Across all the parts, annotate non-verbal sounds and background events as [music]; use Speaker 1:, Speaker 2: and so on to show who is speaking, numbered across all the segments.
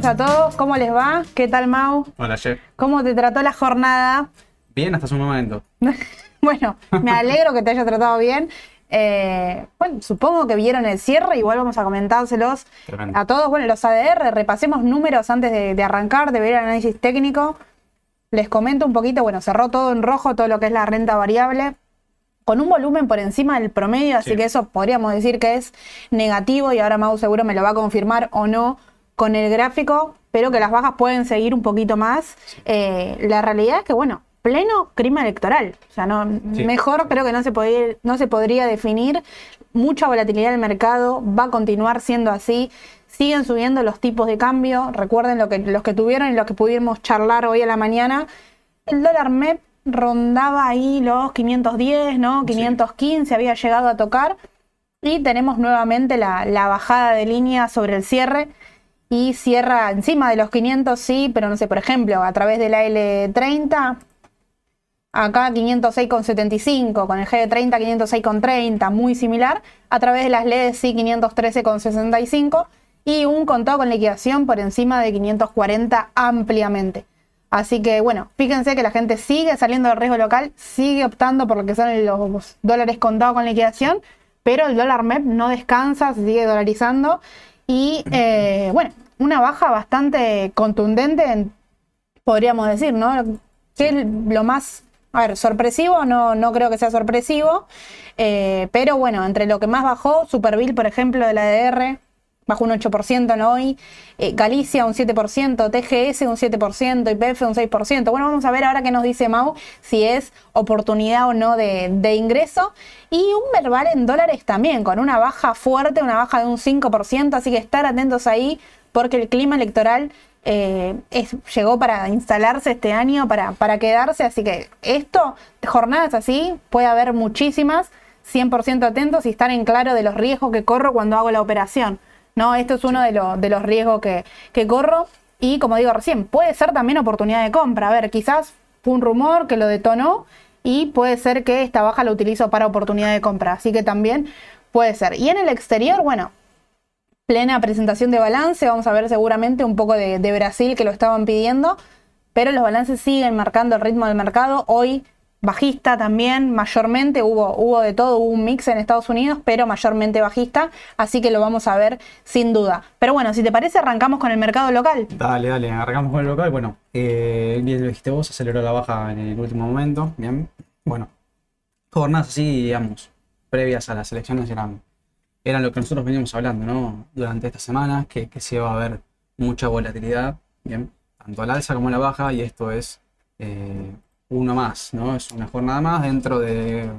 Speaker 1: buenas a todos. ¿Cómo les va? ¿Qué tal, Mau?
Speaker 2: Hola, Chef.
Speaker 1: ¿Cómo te trató la jornada?
Speaker 2: Bien, hasta su momento. [laughs]
Speaker 1: bueno, me alegro que te haya tratado bien. Eh, bueno, supongo que vieron el cierre, igual vamos a comentárselos
Speaker 2: Tremendo.
Speaker 1: a todos. Bueno, los ADR, repasemos números antes de, de arrancar, de ver el análisis técnico. Les comento un poquito, bueno, cerró todo en rojo, todo lo que es la renta variable, con un volumen por encima del promedio, así
Speaker 2: Sí.
Speaker 1: que eso podríamos decir que es negativo y ahora Mau seguro me lo va a confirmar o no con el gráfico, pero que las bajas pueden seguir un poquito más. Eh, la realidad es que, bueno, pleno clima electoral, o sea, no,
Speaker 2: Sí.
Speaker 1: mejor creo que no se, podría, no se podría definir, mucha volatilidad del mercado, va a continuar siendo así. Siguen subiendo los tipos de cambio. Recuerden lo que, los que tuvieron y los que pudimos charlar hoy a la mañana. El dólar MEP rondaba ahí los 510, ¿no? 515 había llegado a tocar. Y tenemos nuevamente la, la bajada de línea sobre el cierre. Y cierra encima de los 500, sí, pero no sé, por ejemplo, a través de la L30, acá 506,75, con el G30 506,30, muy similar, a través de las LEDs sí 513,65 y un contado con liquidación por encima de 540 ampliamente. Así que bueno, fíjense que la gente sigue saliendo del riesgo local, sigue optando por lo que son los dólares contados con liquidación, pero el dólar MEP no descansa, sigue dolarizando y eh, bueno, una baja bastante contundente, en- podríamos decir, ¿no? Que lo más, a ver, sorpresivo, no, no creo que sea sorpresivo, eh, pero bueno, entre lo que más bajó, Superville, por ejemplo, de la ADR, bajó un 8% en hoy, eh, Galicia un 7%, TGS un 7%, YPF un 6%. Bueno, vamos a ver ahora qué nos dice Mau, si es oportunidad o no de, de ingreso. Y un verbal en dólares también, con una baja fuerte, una baja de un 5%, así que estar atentos ahí porque el clima electoral eh, es- llegó para instalarse este año, para, para quedarse, así que esto, jornadas así, puede haber muchísimas, 100% atentos y estar en claro de los riesgos que corro cuando hago la operación. ¿No? Esto es uno de, lo- de los riesgos que, que corro y como digo recién, puede ser también oportunidad de compra. A ver, quizás fue un rumor que lo detonó y puede ser que esta baja la utilizo para oportunidad de compra, así que también puede ser. Y en el exterior, bueno, plena presentación de balance. Vamos a ver seguramente un poco de, de Brasil que lo estaban pidiendo, pero los balances siguen marcando el ritmo del mercado. Hoy bajista también, mayormente hubo, hubo de todo, hubo un mix en Estados Unidos, pero mayormente bajista, así que lo vamos a ver sin duda. Pero bueno, si te parece, arrancamos con el mercado local.
Speaker 2: Dale, dale, arrancamos con el local. Bueno, eh, bien lo dijiste vos, aceleró la baja en el último momento. Bien, bueno, jornadas así, digamos, previas a las elecciones eran, eran lo que nosotros veníamos hablando, ¿no? Durante esta semana, que, que se iba a haber mucha volatilidad, bien, tanto al alza como a la baja, y esto es eh, uno más, ¿no? Es una jornada más dentro de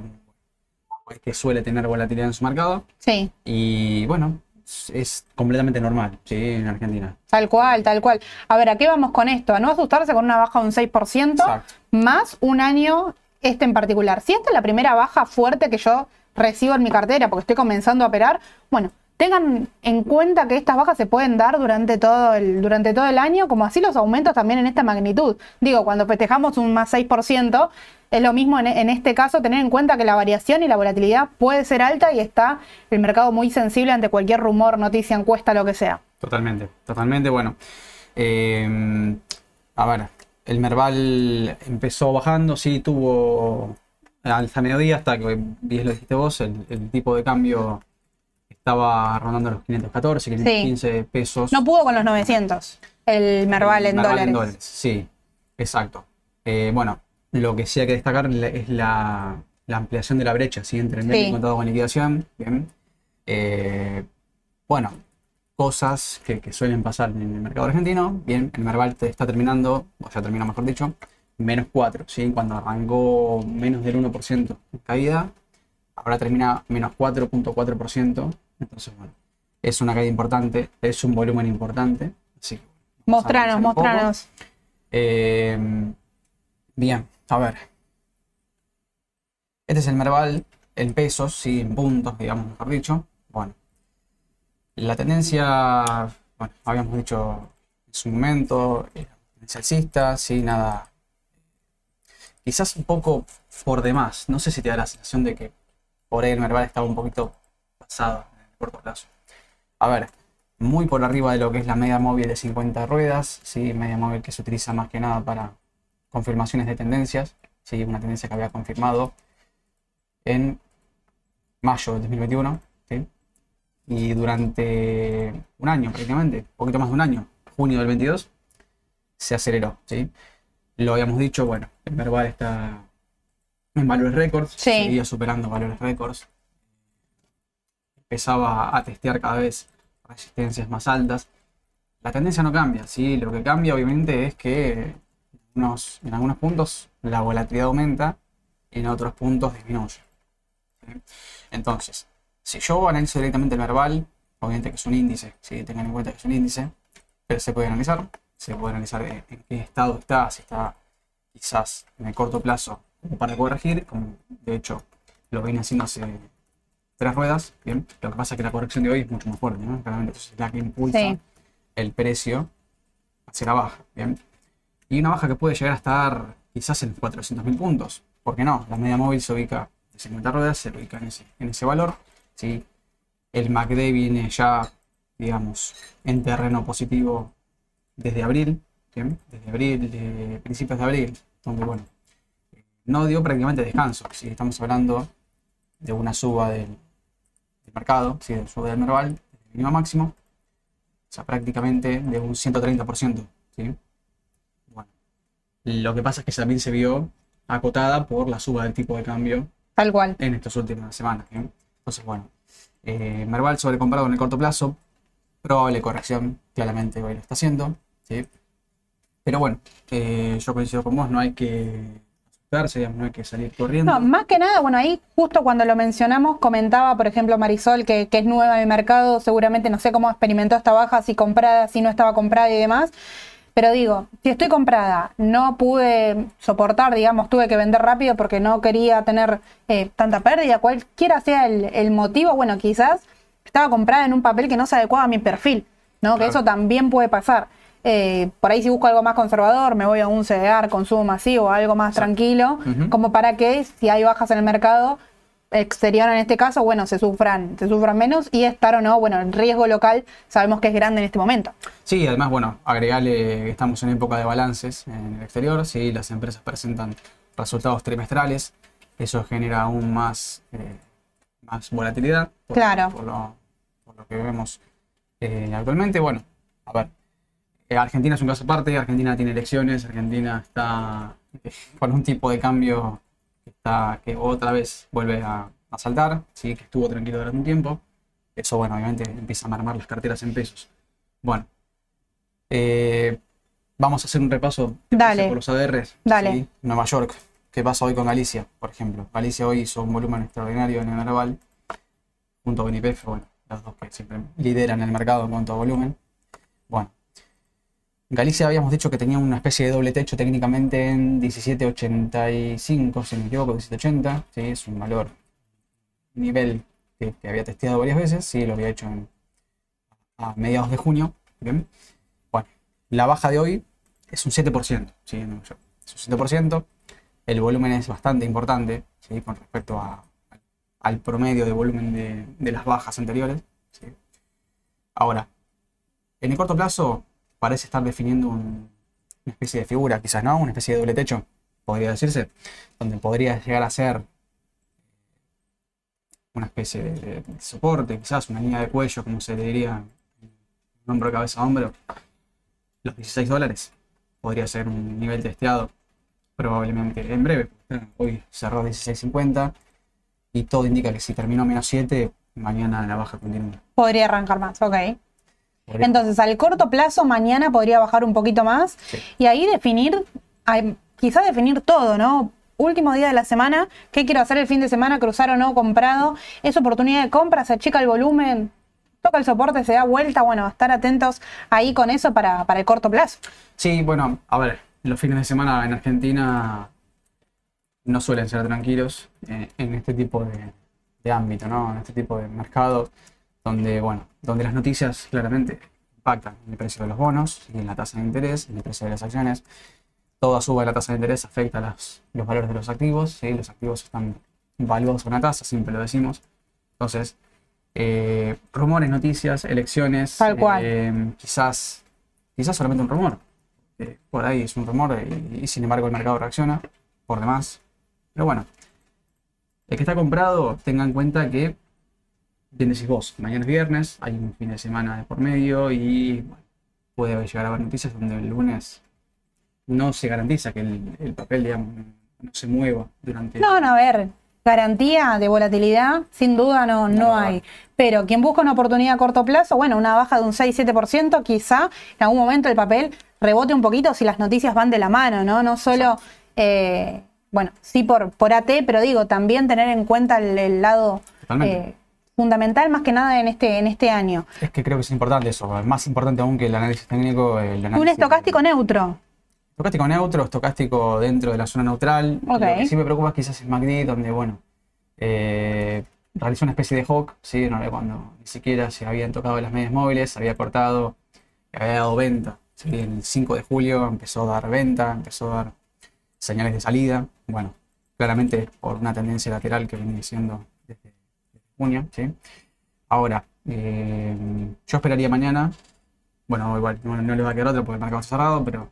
Speaker 2: que suele tener volatilidad en su mercado.
Speaker 1: Sí,
Speaker 2: Y bueno, es- completamente normal, ¿sí? En Argentina.
Speaker 1: tal cual, tal cual. A ver, ¿a qué vamos con esto? A no asustarse con una baja de un 6%.
Speaker 2: Exacto.
Speaker 1: más un año este en particular. Si esta es la primera baja fuerte que yo recibo en mi cartera porque estoy comenzando a operar, bueno, tengan en cuenta que estas bajas se pueden dar durante todo el, durante todo el año, como así los aumentos también en esta magnitud. Digo, cuando festejamos un más 6%, es lo mismo en, este caso tener en cuenta que la variación y la volatilidad puede ser alta y está el mercado muy sensible ante cualquier rumor, noticia, encuesta, lo que sea.
Speaker 2: Totalmente, totalmente. Bueno, eh, a ver, el Merval empezó bajando, sí, tuvo alza a mediodía hasta que, bien lo dijiste vos, el tipo de cambio estaba rondando los 514, 515 pesos.
Speaker 1: No pudo con los 900, el Merval en
Speaker 2: Merval
Speaker 1: dólares.
Speaker 2: Sí, exacto. Eh, bueno, lo que sí hay que destacar es la, la ampliación de la brecha, ¿sí? entre el
Speaker 1: Sí.
Speaker 2: y contado con liquidación. Bien. Eh, bueno, cosas que, que suelen pasar en el mercado argentino. Bien, el Merval te está terminando, o ya terminó mejor dicho, menos 4, ¿sí? Cuando arrancó menos del 1% de caída, ahora termina menos 4.4%. Entonces, bueno, es una caída importante, es un volumen importante. Así que,
Speaker 1: Mostranos, mostranos.
Speaker 2: Eh, bien, a ver. Este es el Merval en pesos, sí, en puntos, digamos, mejor dicho. Bueno, la tendencia, bueno, habíamos dicho en su momento, tendencia alcista, sí, nada. Quizás un poco por demás. No sé si te da la sensación de que por ahí el Merval estaba un poquito pasado corto plazo. A ver, muy por arriba de lo que es la media móvil de 50 ruedas, ¿sí? media móvil que se utiliza más que nada para confirmaciones de tendencias, ¿sí? una tendencia que había confirmado en mayo del 2021, ¿sí? y durante un año prácticamente, un poquito más de un año, junio del 22, se aceleró. ¿sí? Lo habíamos dicho, bueno, el Merval está en valores récords,
Speaker 1: Sí.
Speaker 2: seguía superando valores récords, empezaba a testear cada vez resistencias más altas. La tendencia no cambia, ¿sí? Lo que cambia obviamente es que en algunos, puntos la volatilidad aumenta en otros puntos disminuye. Entonces, si yo analizo directamente el Merval, obviamente que es un índice, ¿sí? tengan en cuenta que es un índice, pero se puede analizar, se puede analizar en qué estado está, si está quizás en el corto plazo para corregir, como de hecho lo viene haciendo hace tres ruedas, bien, lo que pasa es que la corrección de hoy es mucho más fuerte, ¿no? Claramente, entonces es la que impulsa
Speaker 1: Sí.
Speaker 2: el precio hacia la baja, bien. Y una baja que puede llegar a estar quizás en 400.000 puntos, ¿por qué no? La media móvil se ubica de 50 ruedas, se ubica en ese, en ese valor, ¿sí? El MACD viene ya, digamos, en terreno positivo desde abril, ¿bien? Desde abril, de principios de abril, donde, bueno, no dio prácticamente descanso. Si estamos hablando de una suba del, mercado, ¿sí? de suba del Merval, desde mínimo a máximo, o sea, prácticamente de un 130%. ¿sí? Bueno, lo que pasa es que también se vio acotada por la suba del tipo de cambio
Speaker 1: Tal cual.
Speaker 2: en estas últimas semanas. Entonces, bueno, eh, Merval sobrecomprado en el corto plazo, probable corrección, claramente hoy lo está haciendo. ¿sí? Pero bueno, eh, yo coincido con vos, no hay que digamos, no hay que salir corriendo.
Speaker 1: No, más que nada, bueno, ahí justo cuando lo mencionamos, comentaba, por ejemplo, Marisol, que, que es nueva en el mercado, seguramente no sé cómo experimentó esta baja, si comprada, si no estaba comprada y demás. Pero digo, si estoy comprada, no pude soportar, digamos, tuve que vender rápido porque no quería tener eh, tanta pérdida, cualquiera sea el, el motivo, bueno, quizás estaba comprada en un papel que no se adecuaba a mi perfil, ¿no? Que eso también puede pasar. Eh, por ahí si busco algo más conservador, me voy a un CDR, consumo masivo, algo más tranquilo, como para que si hay bajas en el mercado exterior en este caso, bueno, se sufran, se sufran menos y estar o no, bueno, el riesgo local sabemos que es grande en este momento.
Speaker 2: Sí, además, bueno, agregarle que estamos en época de balances en el exterior, sí, las empresas presentan resultados trimestrales, eso genera aún más, eh, más volatilidad. por-
Speaker 1: Claro.
Speaker 2: Por lo, por lo que vemos eh, actualmente. Bueno, a ver, Argentina es un caso aparte, Argentina tiene elecciones, Argentina está eh, con un tipo de cambio que, está, que otra vez vuelve a, a saltar, sí, que estuvo tranquilo durante un tiempo. Eso, bueno, obviamente empieza a marmar las carteras en pesos. Bueno, eh, vamos a hacer un repaso ¿te
Speaker 1: Dale.
Speaker 2: por los ADRs.
Speaker 1: Dale.
Speaker 2: ¿sí? Nueva York. ¿Qué pasa hoy con Galicia, por ejemplo? Galicia hoy hizo un volumen extraordinario en el Merval, junto con IPF, bueno, los dos que siempre lideran el mercado en cuanto a volumen. Galicia habíamos dicho que tenía una especie de doble techo técnicamente en 17.85, si no me equivoco, 17.80, ¿sí? es un valor, nivel que, había testeado varias veces, sí, lo había hecho a mediados de junio. Bueno, la baja de hoy es un 7%, ¿sí? York. Es un 7%, el volumen es bastante importante, ¿sí? con respecto a- al promedio de volumen de, las bajas anteriores. Ahora, en el corto plazo parece estar definiendo un- una especie de figura, quizás no, una especie de doble techo, podría decirse, donde podría llegar a ser una especie de, de- de soporte, quizás una línea de cuello, como se le diría, hombro, cabeza, hombro, los 16 dólares. Podría ser un nivel testeado probablemente en breve. Hoy cerró 16.50 y todo indica que si terminó menos 7, mañana la baja continúa.
Speaker 1: Podría arrancar más, ok. Entonces, al corto plazo, mañana podría bajar un poquito más
Speaker 2: Sí.
Speaker 1: y ahí definir, quizás definir todo, ¿no? Último día de la semana, ¿qué quiero hacer el fin de semana? ¿Cruzar o no? ¿Comprado? ¿Es oportunidad de compra? ¿Se achica el volumen? ¿Toca el soporte? ¿Se da vuelta? Bueno, estar atentos ahí con eso para, para el corto plazo.
Speaker 2: Sí, bueno, a ver, los fines de semana en Argentina no suelen ser tranquilos eh, en este tipo de, de ámbito, ¿no? En este tipo de mercado donde, bueno, donde las noticias claramente impactan en el precio de los bonos y en la tasa de interés, en el precio de las acciones. Toda suba de la tasa de interés afecta a las- los valores de los activos, ¿sí? Los activos están valuados a una tasa, siempre lo decimos. Entonces, eh, rumores, noticias, elecciones.
Speaker 1: Tal cual.
Speaker 2: eh, quizás, quizás solamente un rumor. Eh, por ahí es un rumor y, y sin embargo el mercado reacciona por demás. Pero bueno, el que está comprado, tenga en cuenta que, bien decís vos, mañana es viernes, hay un fin de semana de por medio y bueno, puede llegar a haber noticias donde el lunes no se garantiza que el, el papel, digamos, no se mueva durante...
Speaker 1: No, no, a ver, garantía de volatilidad, sin duda no, no, hay. Pero quien busca una oportunidad a corto plazo, bueno, una baja de un 6-7%, quizá en algún momento el papel rebote un poquito si las noticias van de la mano, ¿no? No solo, eh, bueno, sí por, por AT, pero digo, también tener en cuenta el, el lado
Speaker 2: Totalmente.
Speaker 1: eh, fundamental más que nada en este, en este año.
Speaker 2: Es que creo que es importante eso, más importante aún que el análisis técnico. El análisis
Speaker 1: Un estocástico neutro.
Speaker 2: Estocástico neutro, estocástico dentro de la zona neutral.
Speaker 1: Ok.
Speaker 2: Lo que sí me preocupa quizás es MACD, donde, bueno, eh, realizó una especie de hawk, ¿sí? No, cuando ni siquiera se habían tocado las medias móviles, había cortado, había dado venta. ¿sí? El 5 de julio empezó a dar venta, empezó a dar señales de salida. Bueno, claramente por una tendencia lateral que viene siendo junio, ¿sí? Ahora, eh, yo esperaría mañana. Bueno, igual no, no le va a quedar otra porque el mercado está cerrado, pero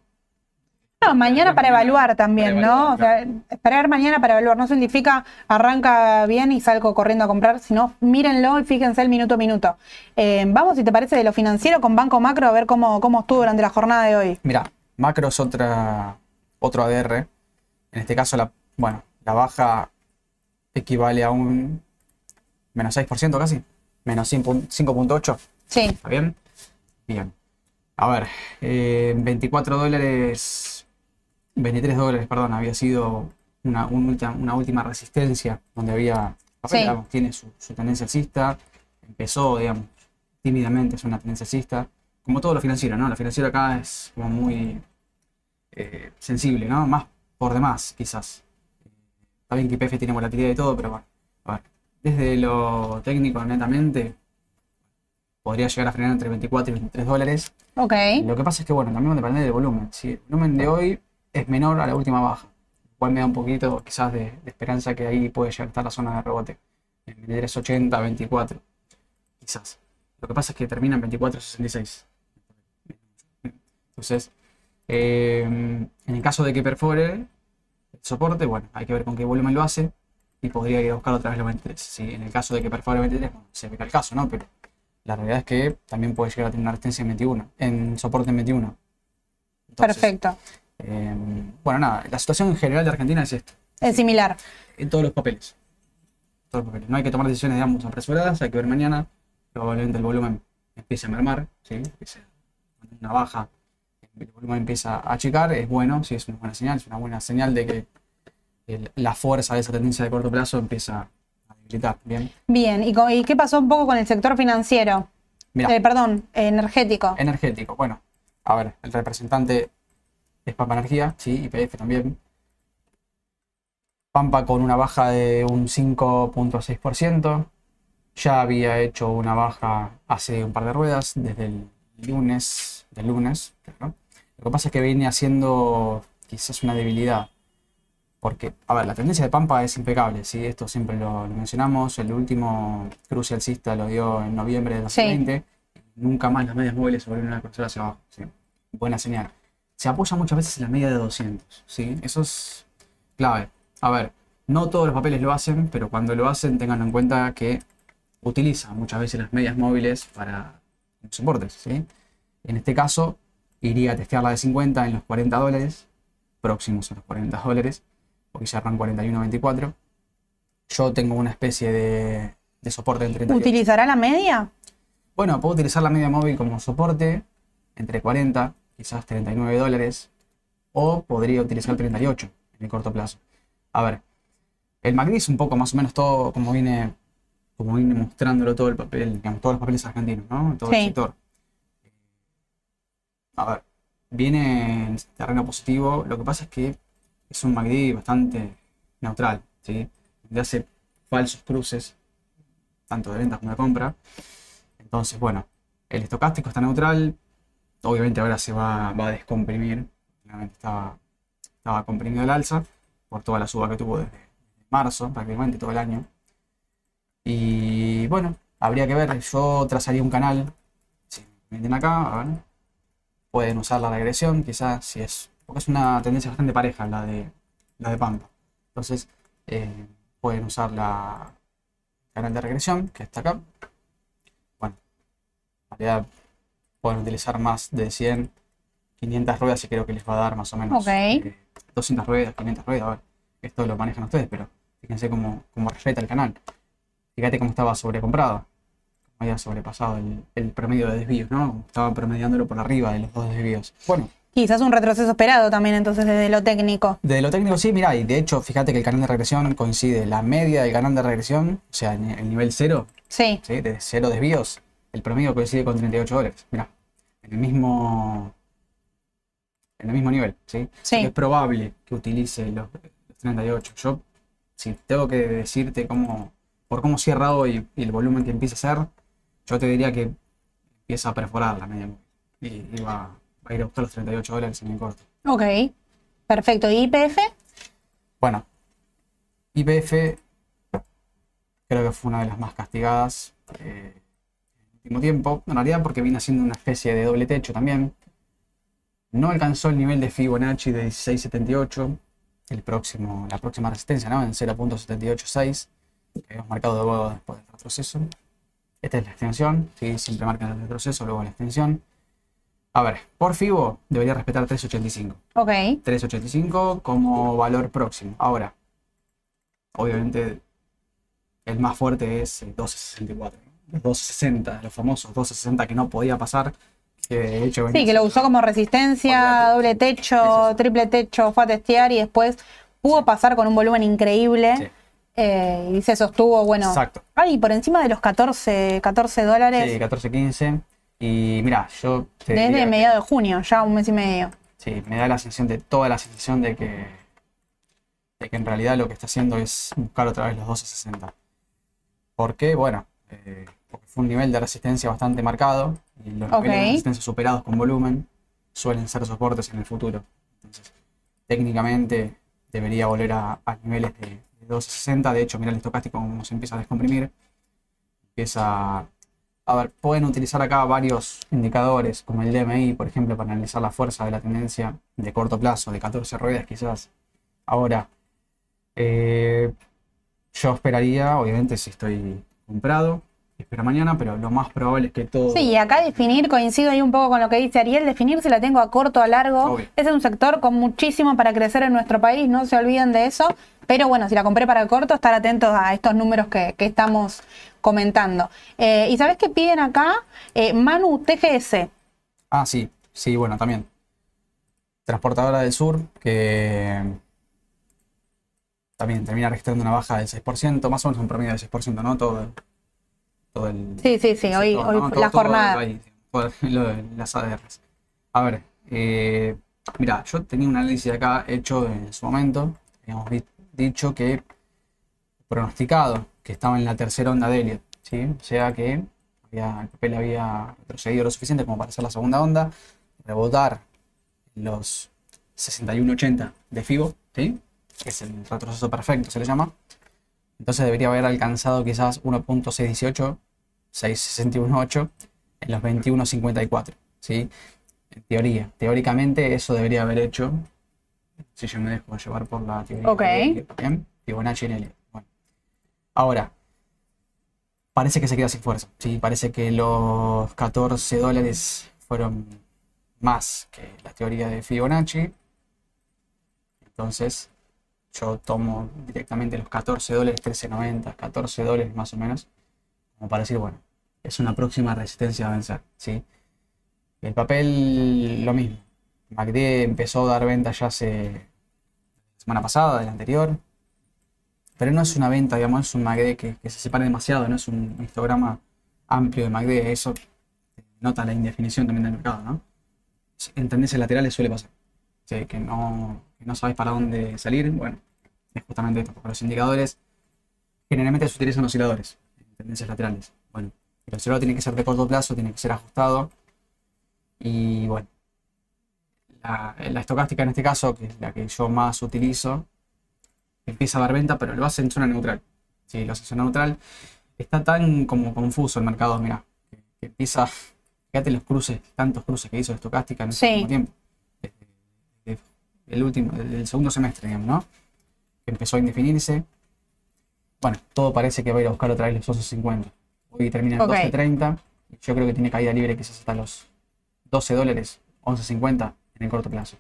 Speaker 1: No, mañana para evaluar también,
Speaker 2: para
Speaker 1: ¿no?
Speaker 2: evaluar,
Speaker 1: O sea, esperar mañana para evaluar no significa arranca bien y salgo corriendo a comprar, sino mírenlo y fíjense el minuto a minuto. Eh, vamos, si te parece, de lo financiero con Banco Macro a ver cómo, cómo estuvo durante la jornada de hoy.
Speaker 2: Mira, macro es otra, otro ADR. En este caso, la, bueno, la baja equivale a un menos 6% casi, menos 5.8.
Speaker 1: Sí,
Speaker 2: ¿Está bien? Bien. A ver, eh, 24 dólares, 23 dólares, perdón, había sido una, un una última resistencia donde había, papel,
Speaker 1: Sí.
Speaker 2: digamos, tiene su, su tendencia alcista, empezó, digamos, tímidamente es una tendencia alcista, como todo lo financiero, ¿no? Lo financiero acá es como muy eh, sensible, ¿no? Más por demás, quizás. Está bien que IPF tiene volatilidad y todo, pero bueno, a ver, desde lo técnico netamente, podría llegar a frenar entre 24 y 23 dólares.
Speaker 1: ok.
Speaker 2: Lo que pasa es que, bueno, también va a depender del volumen. Si el volumen de hoy es menor a la última baja, lo cual me da un poquito quizás de, de esperanza que ahí puede llegar a estar la zona de rebote. En 23.80, 24, quizás. Lo que pasa es que termina en 24.66. Entonces, eh, en el caso de que perfore el soporte, bueno, hay que ver con qué volumen lo hace y podría ir a buscar otra vez los 23. Si en el caso de que perfore 23, bueno, se verá el caso, ¿no? Pero la realidad es que también puede llegar a tener una resistencia en 21, en soporte en 21. Entonces,
Speaker 1: Perfecto.
Speaker 2: eh, bueno, nada, la situación en general de Argentina es esta,
Speaker 1: Es similar.
Speaker 2: en todos los papeles. Todos los papeles. No hay que tomar decisiones, digamos, apresuradas, hay que ver mañana. Probablemente el volumen empiece a mermar, ¿sí? Empiece una baja, el volumen empieza a achicar, es bueno, sí, es una buena señal, es una buena señal de que el- la fuerza de esa tendencia de corto plazo empieza a debilitar, ¿bien?
Speaker 1: Bien, ¿y, qué pasó un poco con el sector financiero?
Speaker 2: Mira,
Speaker 1: Eh, perdón, energético.
Speaker 2: energético, bueno, a ver, el representante es Pampa Energía, sí, IPF también. Pampa con una baja de un 5.6%. Ya había hecho una baja hace un par de ruedas, desde el lunes, del lunes, claro. Lo que pasa es que viene haciendo quizás una debilidad. Porque, a ver, la tendencia de Pampa es impecable, ¿sí? Esto siempre lo, lo mencionamos. El último cruce alcista lo dio en noviembre de 2020. Nunca más las medias móviles se volvieron a cruzar hacia abajo, ¿sí? Buena señal. Se apoya muchas veces en la media de 200, ¿sí? Eso es clave. A ver, no todos los papeles lo hacen, pero cuando lo hacen tengan en cuenta que utilizan muchas veces las medias móviles para soportes, ¿sí? En este caso, iría a testear la de 50 en los 40 dólares, próximos a los 40 dólares, porque cerran 41.24. Yo tengo una especie de, de soporte en 38.
Speaker 1: ¿Utilizará la media?
Speaker 2: Bueno, puedo utilizar la media móvil como soporte entre 40, quizás 39 dólares, o podría utilizar 38 en el corto plazo. A ver, el MACD es un poco más o menos todo como viene, como viene mostrándolo todo el papel, digamos, todos los papeles argentinos, ¿no? Todo
Speaker 1: Sí.
Speaker 2: el sector. A ver, viene en terreno positivo, lo que pasa es que es un MACD bastante neutral, ¿sí? Donde hace falsos cruces, tanto de ventas como de compra. Entonces, bueno, el estocástico está neutral. Obviamente ahora se va, va a descomprimir. Realmente estaba, estaba comprimido el alza por toda la suba que tuvo desde marzo, prácticamente todo el año. Y bueno, habría que ver, yo trazaría un canal, si me ven acá, pueden usar la regresión, quizás si es, porque es una tendencia bastante pareja la de, la de Pampa. Entonces, eh, pueden usar la canal de regresión, que está acá. Bueno, en realidad pueden utilizar más de 100, 500 ruedas y creo que les va a dar más o menos
Speaker 1: Ok.
Speaker 2: eh, 200 ruedas, 500 ruedas. A ver, esto lo manejan ustedes, pero fíjense cómo, cómo respeta el canal. Fíjate cómo estaba sobrecomprado. Había sobrepasado el, el promedio de desvíos, ¿no? Estaba promediándolo por arriba de los dos desvíos. Bueno,
Speaker 1: Quizás un retroceso esperado también entonces desde lo técnico.
Speaker 2: de lo técnico sí, mira, y de hecho, fíjate que el canal de regresión coincide la media del canal de regresión, o sea, en el nivel cero,
Speaker 1: Sí,
Speaker 2: ¿sí? de cero desvíos, el promedio coincide con 38 dólares. Mira, en el mismo en el mismo nivel, ¿sí?
Speaker 1: Sí.
Speaker 2: Es probable que utilice los, los 38. Yo, si tengo que decirte cómo, por cómo cierra hoy y el volumen que empieza a hacer, yo te diría que empieza a perforar la media y, y va, va a ir a buscar los 38 dólares en el corto.
Speaker 1: ok. Perfecto. ¿Y IPF?
Speaker 2: Bueno, IPF creo que fue una de las más castigadas eh, en el último tiempo. En realidad porque viene haciendo una especie de doble techo también. No alcanzó el nivel de Fibonacci de 1678, el próximo, la próxima resistencia, ¿no? En 0.786, que habíamos marcado luego después del retroceso. Esta es la extensión, ¿sí? siempre marcan el retroceso, luego la extensión. A ver, por Fibo debería respetar 385.
Speaker 1: Ok.
Speaker 2: 385 como valor próximo. Ahora, obviamente, el más fuerte es el 1264. ¿no? Los 1260, los famosos 1260 que no podía pasar. Que de hecho
Speaker 1: Sí, que lo usó como resistencia, doble techo, triple techo, fue a testear y después pudo pasar con un volumen increíble
Speaker 2: Sí.
Speaker 1: eh, y se sostuvo, bueno,
Speaker 2: Exacto.
Speaker 1: ay, por encima de los 14, 14 dólares
Speaker 2: Sí, 1415. Y mira, yo te
Speaker 1: desde mediados de junio, ya un mes y medio.
Speaker 2: Sí, me da la sensación de toda la sensación de que, de que en realidad lo que está haciendo es buscar otra vez los 1260. ¿Por qué? Bueno, eh, porque fue un nivel de resistencia bastante marcado y los niveles de resistencia superados con volumen suelen ser soportes en el futuro. Entonces, técnicamente debería volver a, a niveles de, de 1260. De hecho, mira el estocástico cómo se empieza a descomprimir. Empieza a ver, pueden utilizar acá varios indicadores, como el DMI, por ejemplo, para analizar la fuerza de la tendencia de corto plazo, de 14 ruedas quizás. Ahora, eh, yo esperaría, obviamente, si estoy comprado, espero mañana, pero lo más probable es que todo...
Speaker 1: Sí, y acá definir, coincido ahí un poco con lo que dice Ariel, definir si la tengo a corto o a largo.
Speaker 2: Obvio.
Speaker 1: Es un sector con muchísimo para crecer en nuestro país, no se olviden de eso. Pero bueno, si la compré para corto, estar atentos a estos números que, que estamos comentando. Eh, ¿Y sabes qué piden acá? Eh, Manu TGS.
Speaker 2: Ah, sí, sí, bueno, también. Transportadora del Sur, que también termina registrando una baja del 6%, más o menos un promedio del 6%, ¿no? Todo, el- todo el,
Speaker 1: Sí, sí, sí, hoy,
Speaker 2: sector,
Speaker 1: hoy
Speaker 2: ¿no?
Speaker 1: fue
Speaker 2: Todo-
Speaker 1: la
Speaker 2: todo
Speaker 1: jornada. [laughs]
Speaker 2: lo de las ADRs. A ver, eh, mira, yo tenía un análisis acá hecho en su momento, habíamos dicho que pronosticado que estaba en la tercera onda de Elliot, ¿sí? O sea que había- el papel había retrocedido lo suficiente como para hacer la segunda onda, rebotar los 61.80 de FIBO, ¿sí? que es el retroceso perfecto, se le llama. Entonces debería haber alcanzado quizás 1.618, 661.8 en los 21.54, ¿sí? En teoría, teóricamente eso debería haber hecho, si yo me dejo llevar por la teoría.
Speaker 1: Ok.
Speaker 2: de Elliott, Bien, Fibonacci en Elliott. Ahora, parece que se queda sin fuerza, ¿sí? Parece que los 14 dólares fueron más que la teoría de Fibonacci. Entonces, yo tomo directamente los 14 dólares, 13.90, 14 dólares más o menos, como para decir, bueno, es una próxima resistencia a vencer, ¿sí? El papel, lo mismo. MACD empezó a dar venta ya hace semana pasada, del anterior, pero no es una venta, digamos, es un MACD que, que se separa demasiado, no es un histograma amplio de MACD, eso nota la indefinición también del mercado, ¿no? En tendencias laterales suele pasar. Que no, que no sabes para dónde salir, bueno, es justamente esto, porque los indicadores generalmente se utilizan osciladores, en tendencias laterales. Bueno, el oscilador tiene que ser de corto plazo, tiene que ser ajustado, y bueno, la, la estocástica en este caso, que es la que yo más utilizo, empieza a dar venta, pero lo hace en zona neutral. Sí, lo hace en zona neutral. está tan como confuso el mercado, mira, que, empieza, fíjate los cruces, tantos cruces que hizo Estocástica en ese
Speaker 1: Sí.
Speaker 2: último tiempo. Desde- desde el último, el, segundo semestre, digamos, ¿no? Que empezó a indefinirse. Bueno, todo parece que va a ir a buscar otra vez los 11.50. Hoy termina en
Speaker 1: Ok.
Speaker 2: 12.30. y Yo creo que tiene caída libre quizás hasta los 12 dólares, 11.50 en el corto plazo.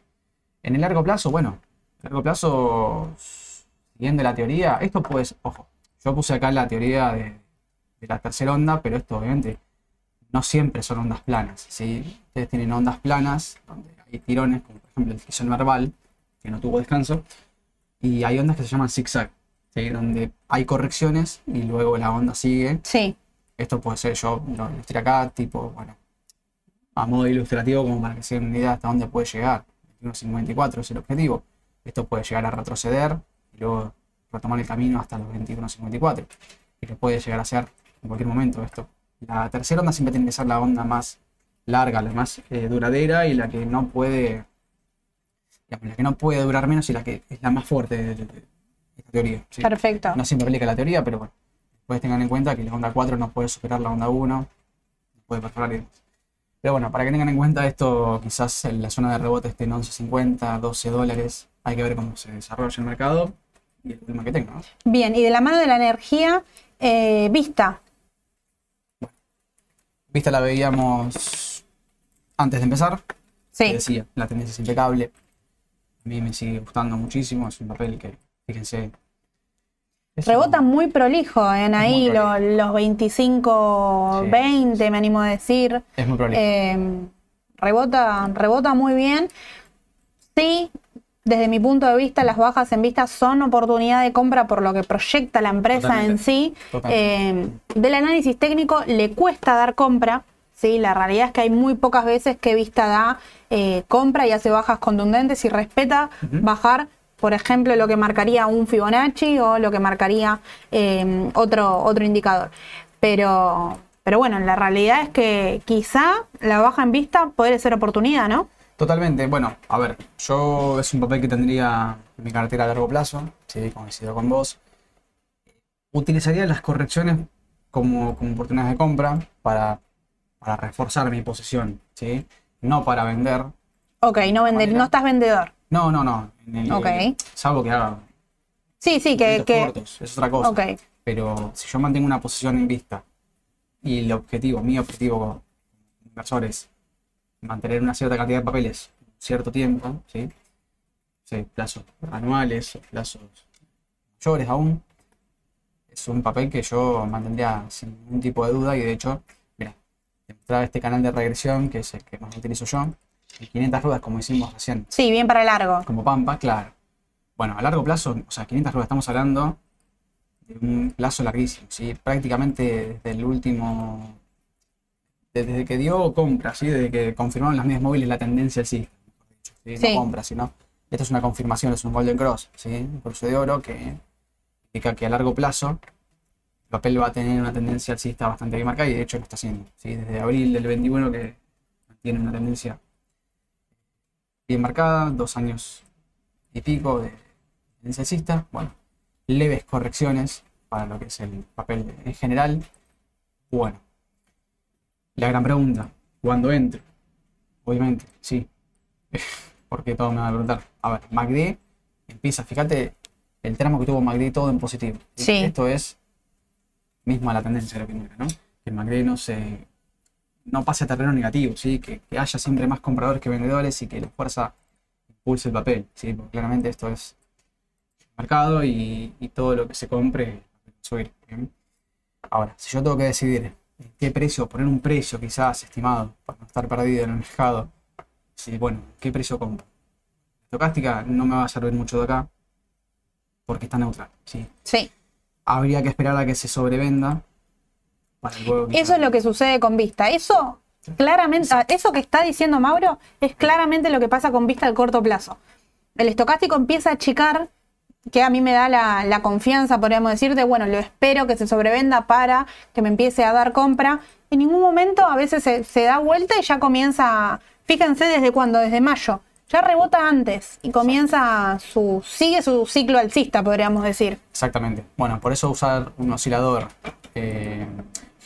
Speaker 2: En el largo plazo, bueno, largo plazo, siguiendo la teoría, esto pues, ojo, yo puse acá la teoría de, de la tercera onda, pero esto obviamente no siempre son ondas planas, ¿sí? Ustedes tienen ondas planas, donde hay tirones, como por ejemplo el el Merval, que no tuvo descanso, y hay ondas que se llaman zigzag, ¿sí? Donde hay correcciones y luego la onda sigue.
Speaker 1: Sí,
Speaker 2: Esto puede ser, yo lo ilustré acá, tipo, bueno, a modo ilustrativo, como para que se den una idea hasta dónde puede llegar. 21.54 es el objetivo. Esto puede llegar a retroceder y luego retomar el camino hasta los 21.54. Y lo puede llegar a ser en cualquier momento esto. La tercera onda siempre tiene que ser la onda más larga, la más eh, duradera y la que no puede, digamos, la que no puede durar menos y la que es la más fuerte de, de- de esta teoría. ¿sí?
Speaker 1: perfecto.
Speaker 2: No siempre aplica la teoría, pero bueno. Después tengan en cuenta que la onda 4 no puede superar la onda 1, no puede perforar y demás. Pero bueno, para que tengan en cuenta esto, quizás en la zona de rebote esté en 11.50, 12 dólares. Hay que ver cómo se desarrolla el mercado y el problema que tenga. ¿no?
Speaker 1: Bien, y de la mano de la energía eh, vista.
Speaker 2: Vista la veíamos antes de empezar. Te
Speaker 1: Sí,
Speaker 2: decía, la tendencia es impecable. A mí me sigue gustando muchísimo. Es un papel que, fíjense.
Speaker 1: rebota muy prolijo en
Speaker 2: Es
Speaker 1: ahí los 25,
Speaker 2: Sí.
Speaker 1: 20, me animo a decir.
Speaker 2: Es muy prolijo.
Speaker 1: Eh, rebota, rebota muy bien. Sí, desde mi punto de vista, las bajas en vista son oportunidad de compra por lo que proyecta la empresa
Speaker 2: Totalmente.
Speaker 1: en sí. Eh, del análisis técnico le cuesta dar compra. Sí, la realidad es que hay muy pocas veces que Vista da eh, compra y hace bajas contundentes y respeta bajar, por ejemplo, lo que marcaría un Fibonacci o lo que marcaría eh, otro, otro indicador. Pero, pero bueno, la realidad es que quizá la baja en Vista puede ser oportunidad, ¿no?
Speaker 2: Totalmente. Bueno, a ver, yo es un papel que tendría en mi cartera a largo plazo, sí, coincido con vos. Utilizaría las correcciones como, como oportunidades de compra para, para reforzar mi posición, ¿sí? No para vender.
Speaker 1: Ok, no, vender,
Speaker 2: Manera.
Speaker 1: no estás vendedor.
Speaker 2: No, no, no. En el-
Speaker 1: Ok.
Speaker 2: Salvo que haga
Speaker 1: Sí, sí, que... que
Speaker 2: cortos, es otra cosa.
Speaker 1: ok,
Speaker 2: Pero si yo mantengo una posición en vista y el objetivo, mi objetivo como inversor es mantener una cierta cantidad de papeles cierto tiempo, ¿sí? Sí, plazos anuales plazos mayores aún, es un papel que yo mantendría sin ningún tipo de duda y de hecho, mira, te mostraba este canal de regresión que es el que más utilizo yo, en 500 ruedas como hicimos recién,
Speaker 1: sí, bien para largo.
Speaker 2: como Pampa, claro. Bueno, a largo plazo, o sea, 500 ruedas, estamos hablando de un plazo larguísimo, ¿sí? Prácticamente desde el último, desde que dio compra, ¿sí? Desde que confirmaron las medias móviles la tendencia ¿sí?
Speaker 1: Sí.
Speaker 2: No compra, sino, esto es una confirmación, es un Golden Cross, ¿sí? Un cruce de oro que indica que a largo plazo el papel va a tener una tendencia alcista bastante bien marcada y de hecho lo está haciendo, ¿sí? Desde abril del 21 que tiene una tendencia bien marcada, dos años y pico de tendencia alcista, bueno, leves correcciones para lo que es el papel en general. Bueno, la gran pregunta, ¿cuándo entro? Obviamente, sí. [laughs] Porque todos me van a preguntar. A ver, MACD empieza, fíjate el tramo que tuvo MACD todo en positivo.
Speaker 1: Sí.
Speaker 2: Esto es misma la tendencia de la ¿no? Que el MACD no se no pase a terreno negativo, ¿sí? Que, que haya siempre más compradores que vendedores y que la fuerza impulse el papel, ¿sí? Porque claramente esto es mercado y, y todo lo que se compre subir. Ahora, si yo tengo que decidir qué precio, poner un precio quizás estimado para no estar perdido en el mercado, sí, bueno, ¿qué precio compro? Estocástica no me va a servir mucho de acá porque está neutral, ¿sí?
Speaker 1: Sí,
Speaker 2: Habría que esperar a que se sobrevenda para
Speaker 1: eso es lo que sucede con Vista. Eso, claramente, ah, eso que está diciendo Mauro es claramente lo que pasa con Vista al corto plazo. El estocástico empieza a achicar, que a mí me da la, la confianza, podríamos decir, de bueno, lo espero que se sobrevenda para que me empiece a dar compra. En ningún momento a veces se, se da vuelta y ya comienza, fíjense desde cuándo, desde mayo. Ya rebota antes y comienza su, sigue su ciclo alcista, podríamos decir.
Speaker 2: Exactamente. Bueno, por eso usar un oscilador eh,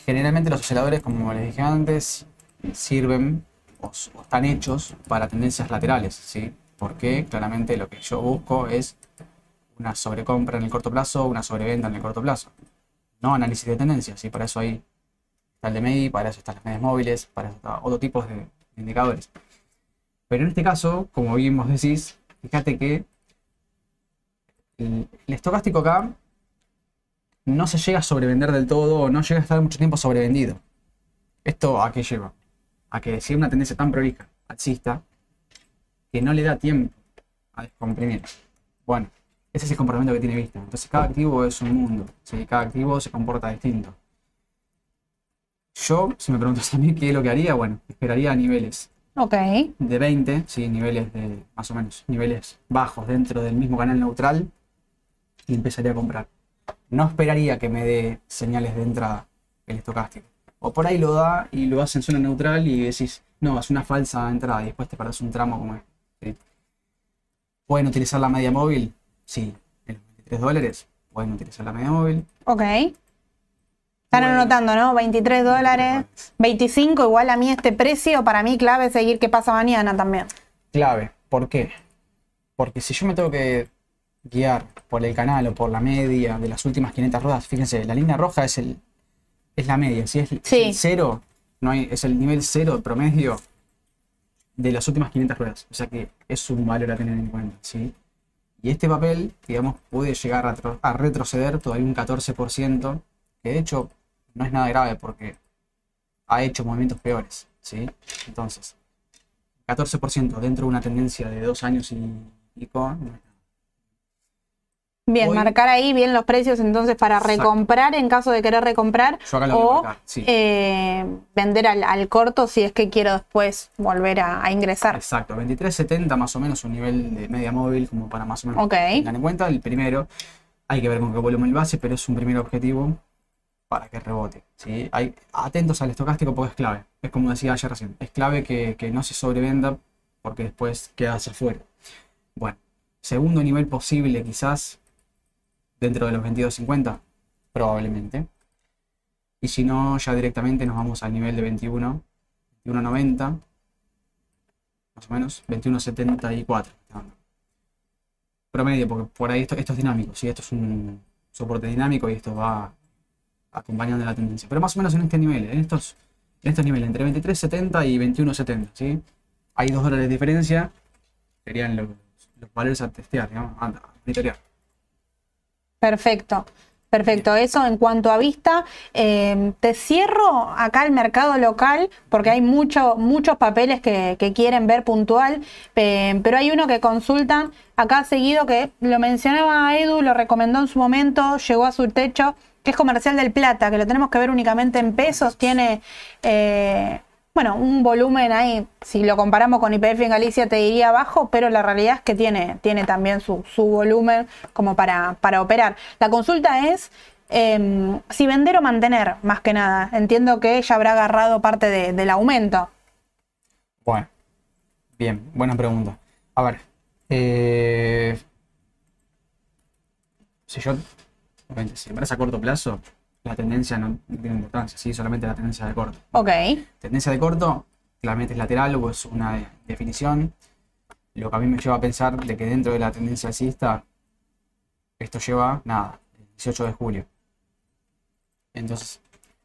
Speaker 2: generalmente los osciladores, como les dije antes, sirven o están hechos para tendencias laterales, ¿sí? Porque claramente lo que yo busco es una sobrecompra en el corto plazo, una sobreventa en el corto plazo. No análisis de tendencias, y para eso hay está el de MEDI, para eso están las medias móviles, para eso está otro tipo de indicadores. Pero en este caso, como bien vos decís, fíjate que el, estocástico acá no se llega a sobrevender del todo no llega a estar mucho tiempo sobrevendido. ¿Esto a qué lleva? A que si una tendencia tan prolija, alcista, que no le da tiempo a descomprimir. Bueno, ese es el comportamiento que tiene vista. Entonces cada activo es un mundo, ¿sí? cada activo se comporta distinto. Yo, si me preguntas a mí qué es lo que haría, bueno, esperaría niveles
Speaker 1: Ok.
Speaker 2: de 20, ¿sí? niveles de más o menos, niveles bajos dentro del mismo canal neutral y empezaría a comprar. No esperaría que me dé señales de entrada el estocástico. O por ahí lo da y lo hace en zona neutral y decís, no, es una falsa entrada y después te paras un tramo como este. ¿sí? ¿Pueden utilizar la media móvil? Sí. En los 23 dólares pueden utilizar la media móvil.
Speaker 1: Ok. Están
Speaker 2: Bueno.
Speaker 1: anotando, ¿no? 23 dólares. 25, igual a mí este precio, para mí clave es seguir qué pasa mañana también.
Speaker 2: Clave. ¿Por qué? Porque si yo me tengo que guiar por el canal o por la media de las últimas 500 ruedas, fíjense, la línea roja es el es la media, si es el-
Speaker 1: Sí.
Speaker 2: el cero, no hay, es el nivel cero promedio de las últimas 500 ruedas. O sea que es un valor a tener en cuenta, ¿sí? Y este papel, digamos, puede llegar a, a retroceder todavía un 14%, que de hecho no es nada grave porque ha hecho movimientos peores, ¿sí? Entonces, 14% dentro de una tendencia de dos años y es nada.
Speaker 1: Bien,
Speaker 2: Hoy-
Speaker 1: marcar ahí bien los precios entonces para
Speaker 2: Exacto.
Speaker 1: recomprar en caso de querer recomprar
Speaker 2: acá
Speaker 1: o
Speaker 2: marcar, sí.
Speaker 1: eh, vender al, al corto si es que quiero después volver a, a ingresar.
Speaker 2: Exacto, 23.70 más o menos un nivel de media móvil como para más o menos
Speaker 1: Ok.
Speaker 2: tengan en cuenta. El primero, hay que ver con qué volumen el base, pero es un primer objetivo para que rebote. ¿sí? Hay, atentos al estocástico porque es clave. Es como decía ayer recién, es clave que, que no se sobrevenda porque después quedas afuera. Bueno, segundo nivel posible quizás dentro de los 22.50, probablemente. Y si no, ya directamente nos vamos al nivel de 21, 21.90 más o menos, 21.74. Promedio, porque por ahí esto, esto es dinámico, ¿sí? esto es un soporte dinámico y esto va acompañando la tendencia. Pero más o menos en este nivel, en estos, en estos niveles, entre 23.70 y 21.70. ¿sí? Hay 2 dólares de diferencia, serían los, los valores a testear, digamos, a, monitorear.
Speaker 1: Perfecto. Perfecto, eso en cuanto a vista. Eh, te cierro acá el mercado local porque hay mucho, muchos papeles que, que quieren ver puntual, eh, pero hay uno que consultan acá seguido que lo mencionaba Edu, lo recomendó en su momento, llegó a su techo, que es Comercial del Plata, que lo tenemos que ver únicamente en pesos, tiene... eh, bueno, un volumen ahí, si lo comparamos con IPF en Galicia te diría bajo, pero la realidad es que tiene, tiene también su, su volumen como para, para operar. La consulta es em, si vender o mantener, más que nada. Entiendo que ella habrá agarrado parte de- del aumento.
Speaker 2: Bueno, bien, buena pregunta. A ver, eh, si yo, si me a corto plazo, la tendencia no, no tiene importancia, ¿sí? solamente la tendencia de corto.
Speaker 1: Ok,
Speaker 2: Tendencia de corto, claramente es lateral o es una de- definición. Lo que a mí me lleva a pensar de que dentro de la tendencia alcista, esto lleva nada, el 18 de julio. Entonces,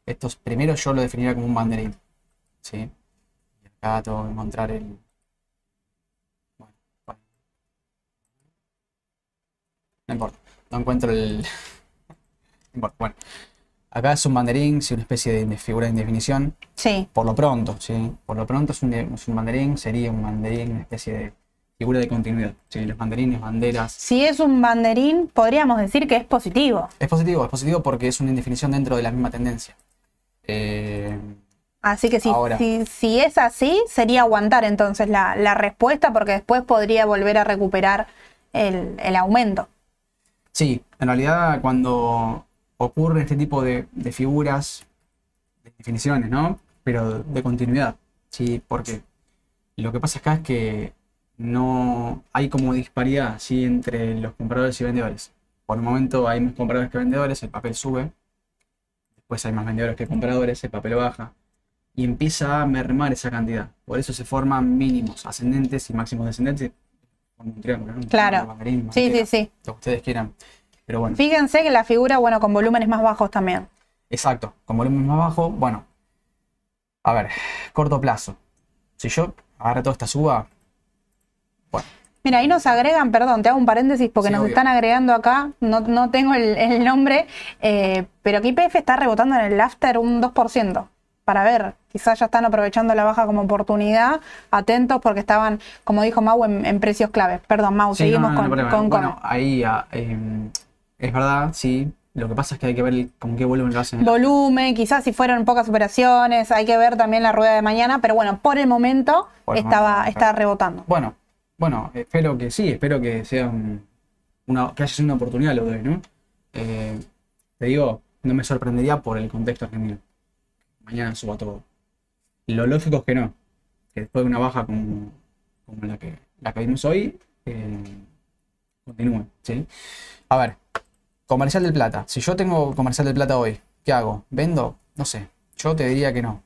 Speaker 2: estos primero yo lo definiría como un banderín. ¿sí? Y acá tengo que encontrar el. Bueno, bueno. No importa, no encuentro el. [laughs] No importa, bueno. Acá es un banderín, sí, una especie de, de figura de indefinición.
Speaker 1: sí,
Speaker 2: Por lo pronto, ¿sí? Por lo pronto es un, es un banderín, sería un banderín, una especie de figura de continuidad. ¿sí? Los banderines, banderas.
Speaker 1: si es un banderín, podríamos decir que es positivo.
Speaker 2: Es positivo, es positivo porque es una indefinición dentro de la misma tendencia. Eh,
Speaker 1: Así que si,
Speaker 2: Ahora.
Speaker 1: si, si es así, sería aguantar entonces la, la respuesta porque después podría volver a recuperar el, el aumento.
Speaker 2: sí, en realidad cuando ocurre este tipo de, de figuras, de definiciones, ¿no? Pero de continuidad, ¿sí? Porque lo que pasa acá es que no hay como disparidad, ¿sí? Entre los compradores y vendedores. Por el momento hay más compradores que vendedores, el papel sube. pues hay más vendedores que compradores, el papel baja y empieza a mermar esa cantidad. Por eso se forman mínimos ascendentes y máximos descendentes. Forman un triángulo, ¿no? Un
Speaker 1: Claro.
Speaker 2: banderín,
Speaker 1: Sí, sí, sí.
Speaker 2: Lo que ustedes quieran. Pero bueno,
Speaker 1: Fíjense que la figura, bueno, con volúmenes más bajos también.
Speaker 2: exacto. Con volumen más bajo, bueno. A ver, corto plazo. Si yo agarro toda esta suba, bueno,
Speaker 1: Mira, ahí nos agregan, perdón, te hago un paréntesis porque
Speaker 2: Sí,
Speaker 1: nos
Speaker 2: obvio.
Speaker 1: están agregando acá, no, no tengo el, el nombre, eh, pero que IPF está rebotando en el after un 2%. Para ver, quizás ya están aprovechando la baja como oportunidad. Atentos porque estaban, como dijo Mau, en, en precios claves. Perdón, Mau,
Speaker 2: Sí,
Speaker 1: seguimos
Speaker 2: no, no, no
Speaker 1: con, con
Speaker 2: Bueno, ahí ah, em, es verdad, sí. Lo que pasa es que hay que ver con qué volumen lo hacen.
Speaker 1: Volumen, quizás si fueron pocas operaciones, hay que ver también la rueda de mañana, pero bueno, por el momento
Speaker 2: Por
Speaker 1: estaba,
Speaker 2: momento,
Speaker 1: está rebotando.
Speaker 2: Bueno, bueno, espero que sí, espero que sea un- una, que haya sido una oportunidad lo de hoy, ¿no? Eh, te digo, no me sorprendería por el contexto argentino. Mañana suba todo. Lo lógico es que no. Que después de una baja como, como la, que, la que vimos hoy, eh, continúe, ¿sí? A ver, comercial del plata. Si yo tengo comercial del plata hoy, ¿qué hago? ¿Vendo? No sé. Yo te diría que no.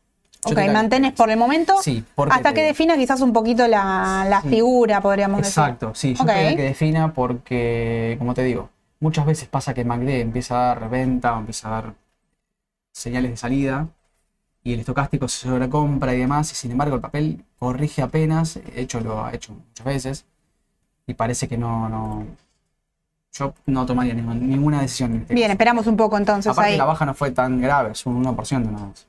Speaker 2: Yo
Speaker 1: Ok, mantenés por el momento
Speaker 2: Sí,
Speaker 1: hasta
Speaker 2: te
Speaker 1: que defina quizás un poquito la, la
Speaker 2: Sí.
Speaker 1: figura, podríamos
Speaker 2: Exacto, sí, yo
Speaker 1: Ok.
Speaker 2: quería que defina porque, como te digo, muchas veces pasa que MACD empieza a dar venta o empieza a dar señales de salida y el estocástico se sobrecompra y demás, y sin embargo el papel corrige apenas, de hecho lo ha hecho muchas veces, y parece que no, no yo no tomaría ningún- ninguna decisión. en.
Speaker 1: Bien, esperamos un poco entonces
Speaker 2: Aparte
Speaker 1: ahí.
Speaker 2: la baja no fue tan grave, es un 1% nada más.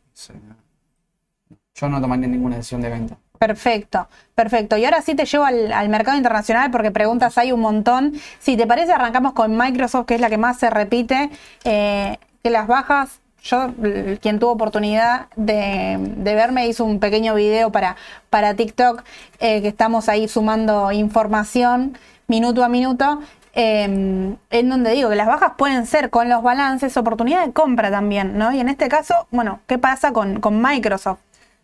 Speaker 2: Yo no tomaría ninguna decisión de venta.
Speaker 1: Perfecto, perfecto. Y ahora sí te llevo al, al mercado internacional porque preguntas hay un montón. Si te parece, arrancamos con Microsoft, que es la que más se repite. eh, que las bajas, yo, quien tuvo oportunidad de, de verme, hizo un pequeño video para, para TikTok, eh, que estamos ahí sumando información minuto a minuto. Eh, en donde digo que las bajas pueden ser con los balances oportunidad de compra también, ¿no? Y en este caso, bueno, ¿qué pasa con, con Microsoft?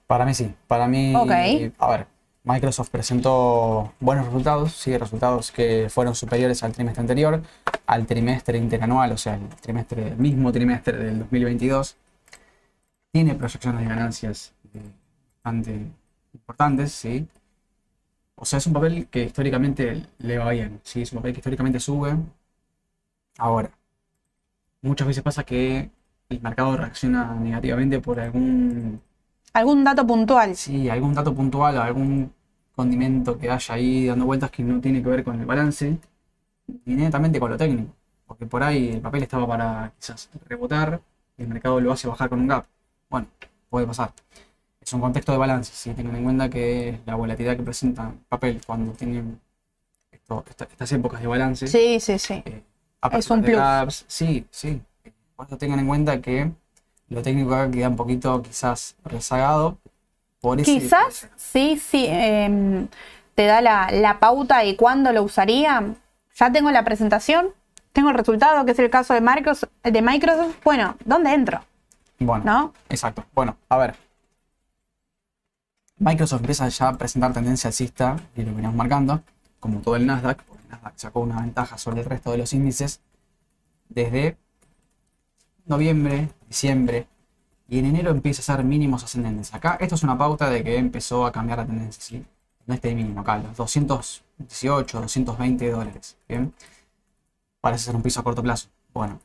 Speaker 2: Para mí sí, para mí,
Speaker 1: Ok.
Speaker 2: a ver, Microsoft presentó buenos resultados, sí, resultados que fueron superiores al trimestre anterior, al trimestre interanual, o sea, el trimestre, el mismo trimestre del 2022. Tiene proyecciones de ganancias eh, bastante importantes, sí. O sea, es un papel que históricamente le va bien, sí, es un papel que históricamente sube. Ahora, muchas veces pasa que el mercado reacciona negativamente por algún
Speaker 1: ¿Algún dato puntual?
Speaker 2: Sí, algún dato puntual, algún condimento que haya ahí dando vueltas que no tiene que ver con el balance, ni netamente con lo técnico. Porque por ahí el papel estaba para quizás rebotar y el mercado lo hace bajar con un gap. Bueno, puede pasar. Es un contexto de balance, sí, tengan en cuenta que la volatilidad que presenta el papel cuando tienen esto- esta- estas épocas de balance.
Speaker 1: Sí, sí, sí.
Speaker 2: eh,
Speaker 1: Es un
Speaker 2: de
Speaker 1: plus.
Speaker 2: sí, sí. Eso tengan en cuenta que lo técnico acá queda un poquito quizás rezagado. Por ese-
Speaker 1: Quizás sí, sí, em, te da la, la pauta y cuándo lo usaría. Ya tengo la presentación, tengo el resultado, que es el caso de Microsoft. De Microsoft. Bueno, ¿dónde entro?
Speaker 2: Bueno,
Speaker 1: ¿No?
Speaker 2: exacto. Bueno, a ver. Microsoft empieza ya a presentar tendencia alcista, y lo veníamos marcando, como todo el Nasdaq, porque el Nasdaq sacó una ventaja sobre el resto de los índices desde noviembre, diciembre, y en enero empieza a ser mínimos ascendentes. Acá esto es una pauta de que empezó a cambiar la tendencia, ¿sí? No este mínimo acá, los 218, 220 dólares, ¿bien? Parece ser un piso a corto plazo. Bueno,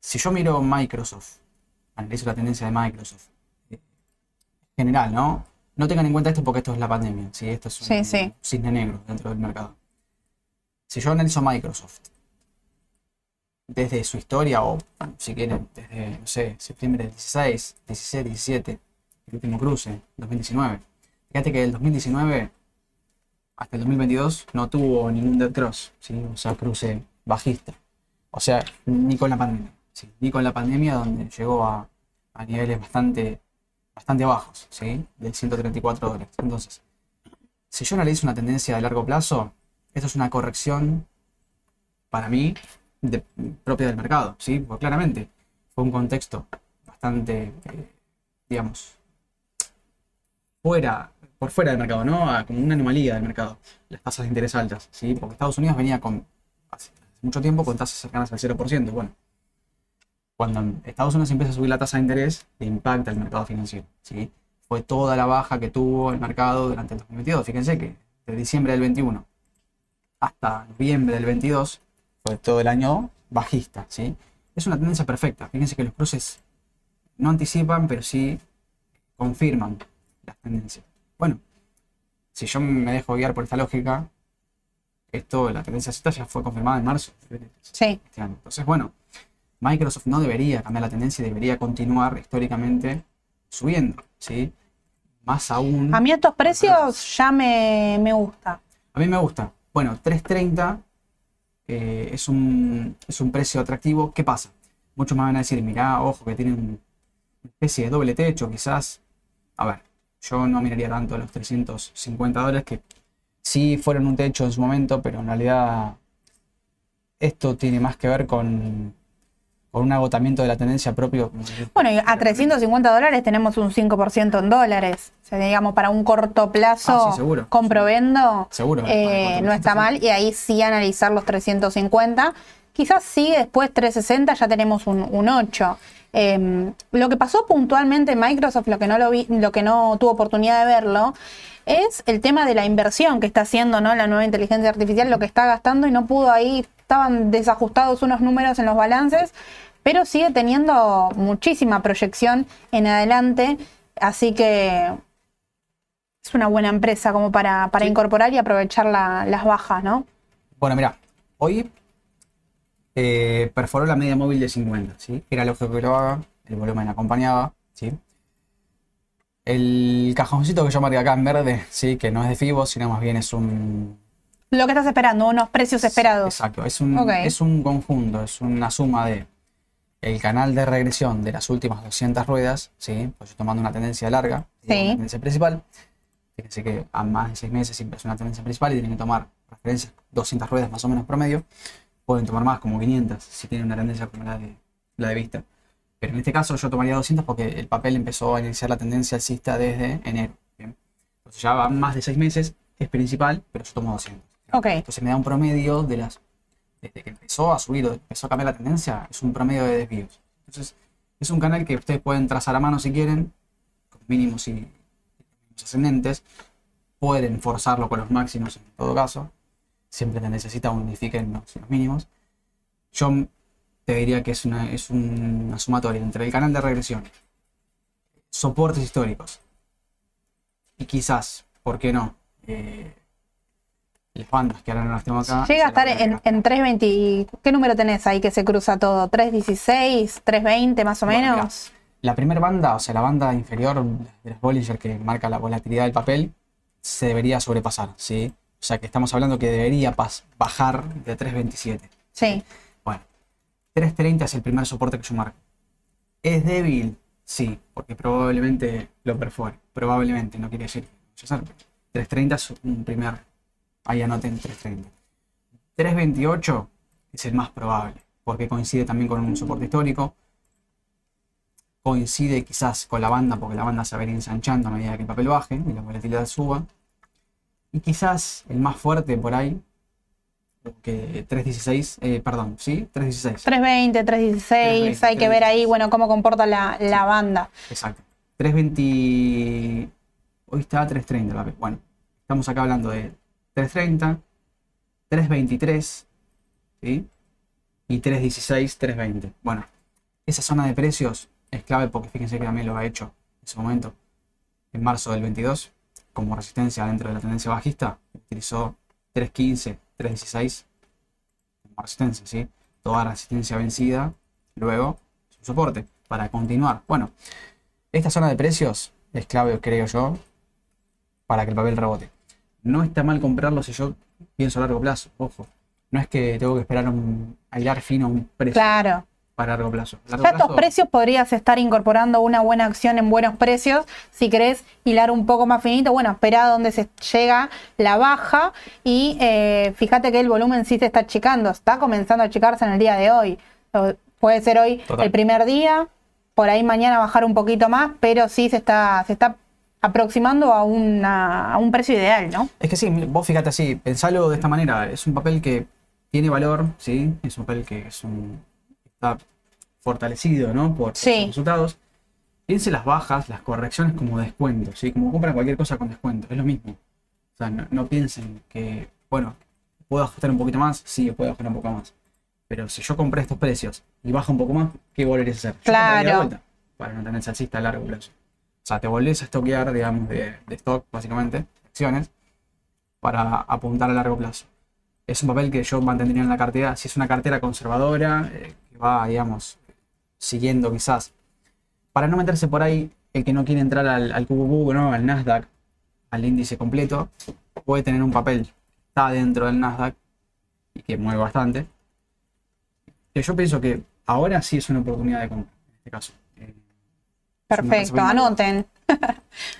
Speaker 2: si yo miro Microsoft, analizo la tendencia de Microsoft, eh, general, ¿no? No tengan en cuenta esto porque esto es la pandemia, ¿sí? Esto es un
Speaker 1: Sí, sí.
Speaker 2: cisne negro dentro del mercado. Si yo analizo Microsoft desde su historia, o si quieren, desde, no sé, septiembre del 16, 16, 17, el último cruce, 2019. Fíjate que del 2019 hasta el 2022 no tuvo ningún dead cross, ¿sí? O sea, cruce bajista. O sea, ni con la pandemia, ¿sí? Ni con la pandemia donde llegó a, a niveles bastante, bastante bajos, ¿sí? De 134 dólares. Entonces, si yo analizo una tendencia de largo plazo, esto es una corrección para mí propia del mercado, ¿sí? Porque claramente fue un contexto bastante, eh, digamos, fuera, por fuera del mercado, ¿no? A- como una anomalía del mercado, las tasas de interés altas, ¿sí? Porque Estados Unidos venía con, hace, hace mucho tiempo con tasas cercanas al 0%, bueno. Cuando Estados Unidos empieza a subir la tasa de interés, le impacta el mercado financiero. ¿sí? Fue toda la baja que tuvo el mercado durante el 2022. Fíjense que de diciembre del 21 hasta noviembre del 22 fue todo el año bajista. ¿sí? Es una tendencia perfecta. Fíjense que los cruces no anticipan, pero sí confirman las tendencias. Bueno, si yo me dejo guiar por esta lógica, esto, la tendencia Z ya fue confirmada en marzo.
Speaker 1: Sí.
Speaker 2: Este año. Entonces, bueno, Microsoft no debería cambiar la tendencia y debería continuar históricamente subiendo, ¿sí? Más aún.
Speaker 1: A mí estos precios ya me, me gusta.
Speaker 2: A mí me gusta. Bueno, 330 eh, es, un, es un precio atractivo. ¿Qué pasa? Muchos me van a decir, mirá, ojo, que tienen una especie de doble techo, quizás. A ver, yo no miraría tanto los 350 dólares, que sí fueron un techo en su momento, pero en realidad esto tiene más que ver con, con un agotamiento de la tendencia propio.
Speaker 1: Bueno, y a 350 dólares tenemos un 5% en dólares. O sea, digamos, para un corto plazo,
Speaker 2: Ah, sí, seguro.
Speaker 1: compro-vendo,
Speaker 2: Seguro,
Speaker 1: eh, no está mal. Y ahí sí analizar los 350. Quizás sí, después 360 ya tenemos un, un 8. Eh, lo que pasó puntualmente en Microsoft, lo que no lo vi, lo que no tuvo oportunidad de verlo, es el tema de la inversión que está haciendo ¿no? la nueva inteligencia artificial, lo que está gastando y no pudo ahí, estaban desajustados unos números en los balances, pero sigue teniendo muchísima proyección en adelante, así que es una buena empresa como para, para
Speaker 2: Sí.
Speaker 1: incorporar y aprovechar la- las bajas, ¿no?
Speaker 2: Bueno, mira, hoy eh, perforó la media móvil de 50, ¿sí? Era lógico que lo haga, el volumen acompañaba, ¿sí? El cajoncito que yo marqué acá en verde, ¿sí? Que no es de FIBO, sino más bien es un...
Speaker 1: Lo que estás esperando, unos precios esperados.
Speaker 2: Exacto, es un, es un conjunto, es una suma de el canal de regresión de las últimas 200 ruedas, ¿sí? Pues yo tomando una tendencia larga,
Speaker 1: Sí.
Speaker 2: una tendencia principal. Fíjense que a más de 6 meses siempre es una tendencia principal y tienen que tomar referencias 200 ruedas más o menos promedio. Pueden tomar más, como 500, si tienen una tendencia como la de, la de vista. Pero en este caso yo tomaría 200 porque el papel empezó a iniciar la tendencia alcista desde enero. ¿bien? Entonces ya van más de 6 meses, es principal, pero yo tomo 200.
Speaker 1: Ok.
Speaker 2: Entonces me da un promedio de las. Desde que empezó a subir o empezó a cambiar la tendencia, es un promedio de desvíos. Entonces, es un canal que ustedes pueden trazar a mano si quieren, con mínimos y ascendentes. Pueden forzarlo con los máximos en todo caso. Siempre necesita unifiquen los, los mínimos. Yo te diría que es una, es una sumatoria entre el canal de regresión, soportes históricos y quizás, ¿por qué no? Eh, las bandas que ahora no las tengo acá.
Speaker 1: Llega a estar en, en 320. ¿Qué número tenés ahí que se cruza todo? ¿316? ¿320 más o
Speaker 2: Bueno, mirá.
Speaker 1: menos?
Speaker 2: La primera banda, o sea, la banda inferior de los Bollinger que marca la volatilidad del papel, se debería sobrepasar, ¿sí? O sea, que estamos hablando que debería bajar de 3.27.
Speaker 1: Sí.
Speaker 2: Bueno, 3.30 es el primer soporte que yo marco. ¿Es débil? Sí, porque probablemente lo perfore. Probablemente, no quiere decir que vaya a ser, pero 3.30 es un primer. Ahí anoten 3.30. 3.28 es el más probable, porque coincide también con un soporte histórico. Coincide quizás con la banda, porque la banda se va a ir ensanchando a medida que el papel baje y la volatilidad suba. Y quizás el más fuerte por ahí, que 3.16, eh, perdón, ¿sí? 3.16.
Speaker 1: 320, 316. Hay que ver ahí, bueno, cómo comporta la, la banda.
Speaker 2: Exacto. 320. Hoy está 330 el papel. Bueno, estamos acá hablando de 330, 323, ¿sí? Y 316, 320. Bueno, esa zona de precios es clave porque fíjense que también lo ha hecho en su momento, en marzo del 22, como resistencia dentro de la tendencia bajista. Utilizó 315, 316 como resistencia, ¿sí? Toda resistencia vencida, luego su soporte para continuar. Bueno, esta zona de precios es clave, creo yo, para que el papel rebote. No está mal comprarlo si yo pienso a largo plazo, ojo. No es que tengo que esperar un hilar fino un precio
Speaker 1: Claro.
Speaker 2: Para largo plazo. Largo
Speaker 1: Ya estos precios podrías estar incorporando una buena acción en buenos precios. Si querés hilar un poco más finito, bueno, espera a donde se llega la baja y eh, fíjate que el volumen sí se está achicando, está comenzando a achicarse en el día de hoy. Puede ser hoy
Speaker 2: Total.
Speaker 1: el primer día, por ahí mañana bajar un poquito más, pero sí se está, se está aproximando a, una- a un precio ideal, ¿no?
Speaker 2: Es que sí, vos fíjate así, pensalo de esta manera. Es un papel que tiene valor, ¿sí? Es un papel que es un, está fortalecido, ¿no? Por
Speaker 1: Sí.
Speaker 2: los resultados. Piense las bajas, las correcciones como descuento, ¿sí? Como compran cualquier cosa con descuento, es lo mismo. O sea, no, no piensen que, bueno, puedo ajustar un poquito más, sí, puedo ajustar un poco más. Pero si yo compré estos precios y baja un poco más, ¿qué volverías a hacer?
Speaker 1: Claro.
Speaker 2: vuelta para no tener salsista a largo plazo. O sea, te volvés a estoquear, digamos, de, de stock, básicamente, acciones, para apuntar a largo plazo. Es un papel que yo mantendría en la cartera, si es una cartera conservadora, eh, que va, digamos, siguiendo quizás. Para no meterse por ahí, el que no quiere entrar al, al QQQ, ¿no? al Nasdaq, al índice completo, puede tener un papel que está dentro del Nasdaq y que mueve bastante. Que yo pienso que ahora sí es una oportunidad de compra, en este caso. Eh,
Speaker 1: Perfecto, anoten. [laughs]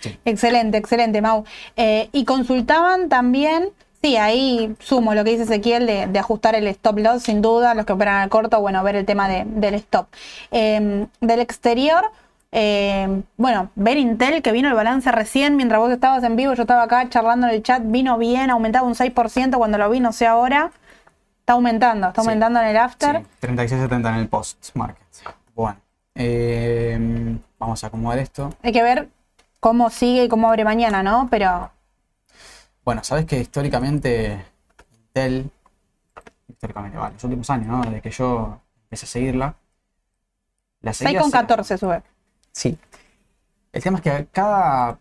Speaker 2: Sí.
Speaker 1: Excelente, excelente, Mau. Eh, y consultaban también, sí, ahí sumo lo que dice Ezequiel de, de ajustar el stop loss, sin duda, los que operan al corto, bueno, ver el tema de- del stop. Eh, del exterior, eh, bueno, ver Intel, que vino el balance recién, mientras vos estabas en vivo, yo estaba acá charlando en el chat, vino bien, aumentaba un 6% cuando lo vi, no sé ahora. Está aumentando, está
Speaker 2: Sí.
Speaker 1: aumentando en el after.
Speaker 2: Sí, 36.70 en el post-market. Bueno, eh, vamos a acomodar esto.
Speaker 1: Hay que ver cómo sigue y cómo abre mañana, ¿no? Pero
Speaker 2: Bueno, sabes que históricamente Intel, históricamente, vale, los últimos años, ¿no? Desde que yo empecé a seguirla, la seguía hace-
Speaker 1: 6,14 sube.
Speaker 2: Sí. El tema es que cada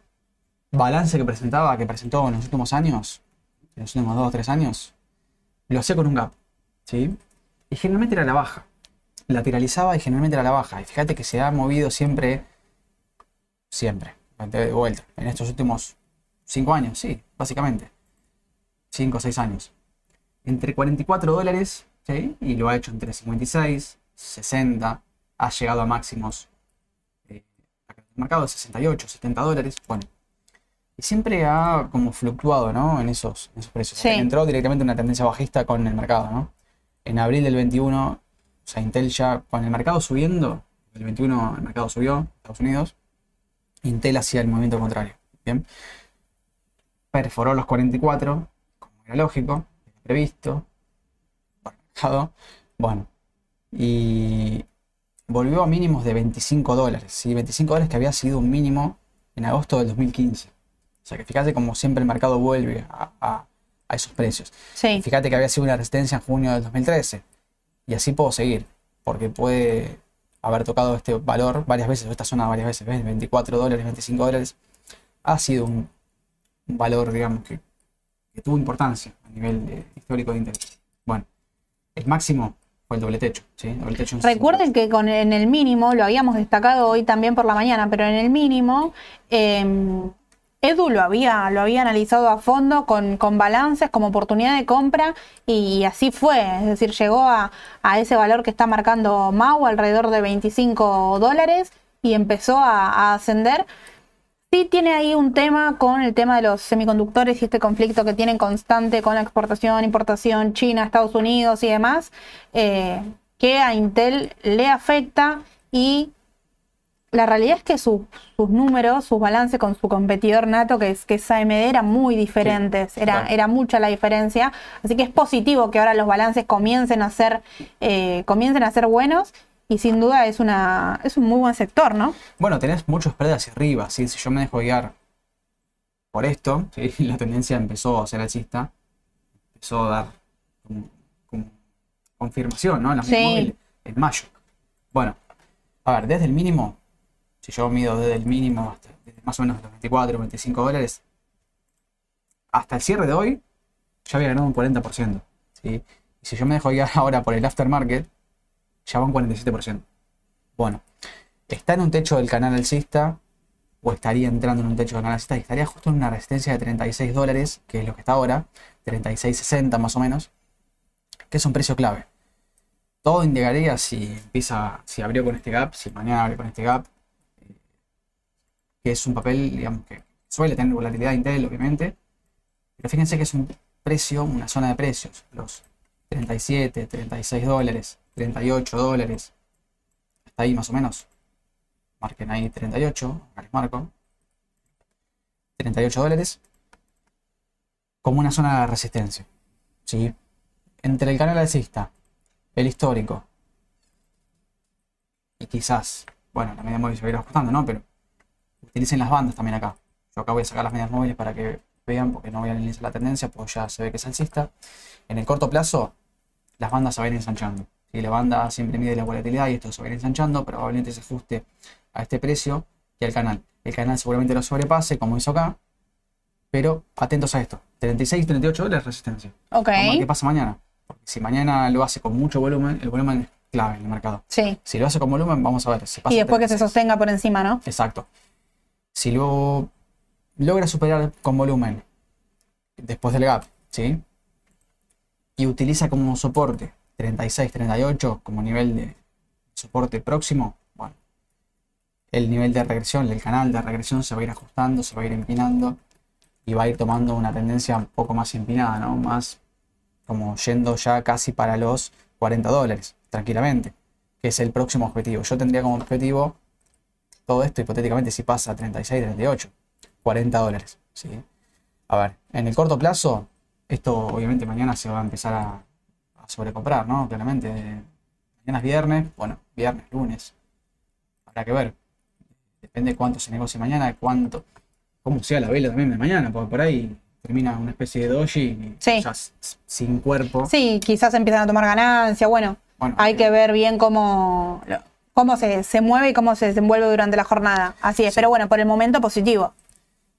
Speaker 2: balance que presentaba, que presentó en los últimos años, en los últimos dos o tres años, lo hacía con un gap. ¿Sí? Y generalmente era la baja. Lateralizaba y generalmente era la baja. Y fíjate que se ha movido siempre, siempre, de vuelta, en estos últimos cinco años, sí, básicamente. Cinco o seis años. Entre 44 dólares, ¿sí? Y lo ha hecho entre 56, 60, ha llegado a máximos eh, mercado de 68, 70 dólares. Bueno, y siempre ha como fluctuado, ¿no? En esos, en esos precios.
Speaker 1: Sí.
Speaker 2: Entró directamente en una tendencia bajista con el mercado, ¿no? En abril del 21, o sea, Intel ya con el mercado subiendo, el 21 el mercado subió, Estados Unidos, Intel hacía el movimiento contrario. Bien. Perforó los 44, como era lógico, previsto, por el mercado. Bueno, y volvió a mínimos de 25 dólares, ¿sí? 25 dólares que había sido un mínimo en agosto del 2015. O sea que fíjate como siempre el mercado vuelve a, a- a esos precios.
Speaker 1: Sí,
Speaker 2: Fíjate que había sido una resistencia en junio del 2013. Y así puedo seguir, porque puede haber tocado este valor varias veces, o esta zona varias veces, ¿ves? 24 dólares, 25 dólares. Ha sido un, un valor, digamos, que, tuvo importancia a nivel eh, histórico de interés. Bueno, el máximo fue el doble techo, ¿sí? Doble techo en
Speaker 1: recuerden que con en el mínimo, lo habíamos destacado hoy también por la mañana, pero en el mínimo, eh, Edu lo había, lo había analizado a fondo con, con balances como oportunidad de compra y así fue, es decir, llegó a, a ese valor que está marcando Mau, alrededor de 25 dólares y empezó a ascender. Sí tiene ahí un tema con el tema de los semiconductores y este conflicto que tienen constante con la exportación, importación, China, Estados Unidos y demás, eh, que a Intel le afecta y la realidad es que su- sus números, sus balances con su competidor nato, que es, que es AMD, eran muy diferentes, era,
Speaker 2: claro.
Speaker 1: era mucha la diferencia, así que es positivo que ahora los balances comiencen a ser, eh, comiencen a ser buenos y sin duda es, una, es un muy buen sector, ¿no?
Speaker 2: Bueno, tenés mucho spread hacia arriba, ¿sí? Si yo me dejo guiar por esto, [laughs] ¿sí? La tendencia empezó a ser alcista, empezó a dar como, como confirmación, ¿no? En
Speaker 1: Sí.
Speaker 2: en mayo. Bueno, a ver, desde el mínimo, si yo mido desde el mínimo hasta desde más o menos los 24, 25 dólares, hasta el cierre de hoy, ya había ganado un 40%, ¿sí? Y si yo me dejo guiar [laughs] ahora por el aftermarket, ya va un 47%. Bueno, está en un techo del canal alcista o estaría entrando en un techo del canal alcista y estaría justo en una resistencia de 36 dólares, que es lo que está ahora, 36.60 más o menos, que es un precio clave. Todo indicaría si empieza, si abrió con este gap, si mañana abre con este gap, que es un papel, digamos, que suele tener volatilidad Intel, obviamente, pero fíjense que es un precio, una zona de precios, los 37, 36 dólares, 38 dólares, hasta ahí más o menos. Marquen ahí 38, acá les marco. 38 dólares. Como una zona de resistencia. ¿sí? Entre el canal alcista, el histórico y quizás, bueno, la media móvil se va a ir ajustando, ¿no? Pero utilicen las bandas también acá. Yo acá voy a sacar las medias móviles para que vean, porque no voy a analizar la tendencia, pues ya se ve que es alcista. En el corto plazo, las bandas se van ensanchando. Si la banda siempre mide la volatilidad y esto se va a ir ensanchando, probablemente se ajuste a este precio y al canal. El canal seguramente lo sobrepase, como hizo acá, pero atentos a esto. 36, 38 dólares resistencia.
Speaker 1: Ok.
Speaker 2: Qué pasa mañana. Porque si mañana lo hace con mucho volumen, el volumen es clave en el mercado.
Speaker 1: Sí.
Speaker 2: Si lo hace con volumen, vamos a ver si pasa.
Speaker 1: Y después que se
Speaker 2: 36.
Speaker 1: sostenga por encima, ¿no?
Speaker 2: Exacto. Si luego logra superar con volumen después del gap, ¿sí? Y utiliza como soporte 36, 38 como nivel de soporte próximo, bueno, el nivel de regresión, el canal de regresión se va a ir ajustando, se va a ir empinando y va a ir tomando una tendencia un poco más empinada, ¿no? Más como yendo ya casi para los 40 dólares, tranquilamente, que es el próximo objetivo. Yo tendría como objetivo todo esto hipotéticamente si pasa a 36, 38, 40 dólares. ¿sí? A ver, en el corto plazo, esto obviamente mañana se va a empezar a, a sobrecomprar, ¿no? Claramente. Mañana es viernes, bueno, viernes, lunes. Habrá que ver. Depende cuánto se negocie mañana, cuánto, cómo sea la vela también de mañana, porque por ahí termina una especie de doji y
Speaker 1: Sí.
Speaker 2: ya sin cuerpo.
Speaker 1: Sí, quizás empiezan a tomar ganancia. Bueno,
Speaker 2: Bueno,
Speaker 1: hay que ver bien cómo, cómo se, se mueve y cómo se desenvuelve durante la jornada. Así es,
Speaker 2: Sí.
Speaker 1: pero bueno, por el momento positivo.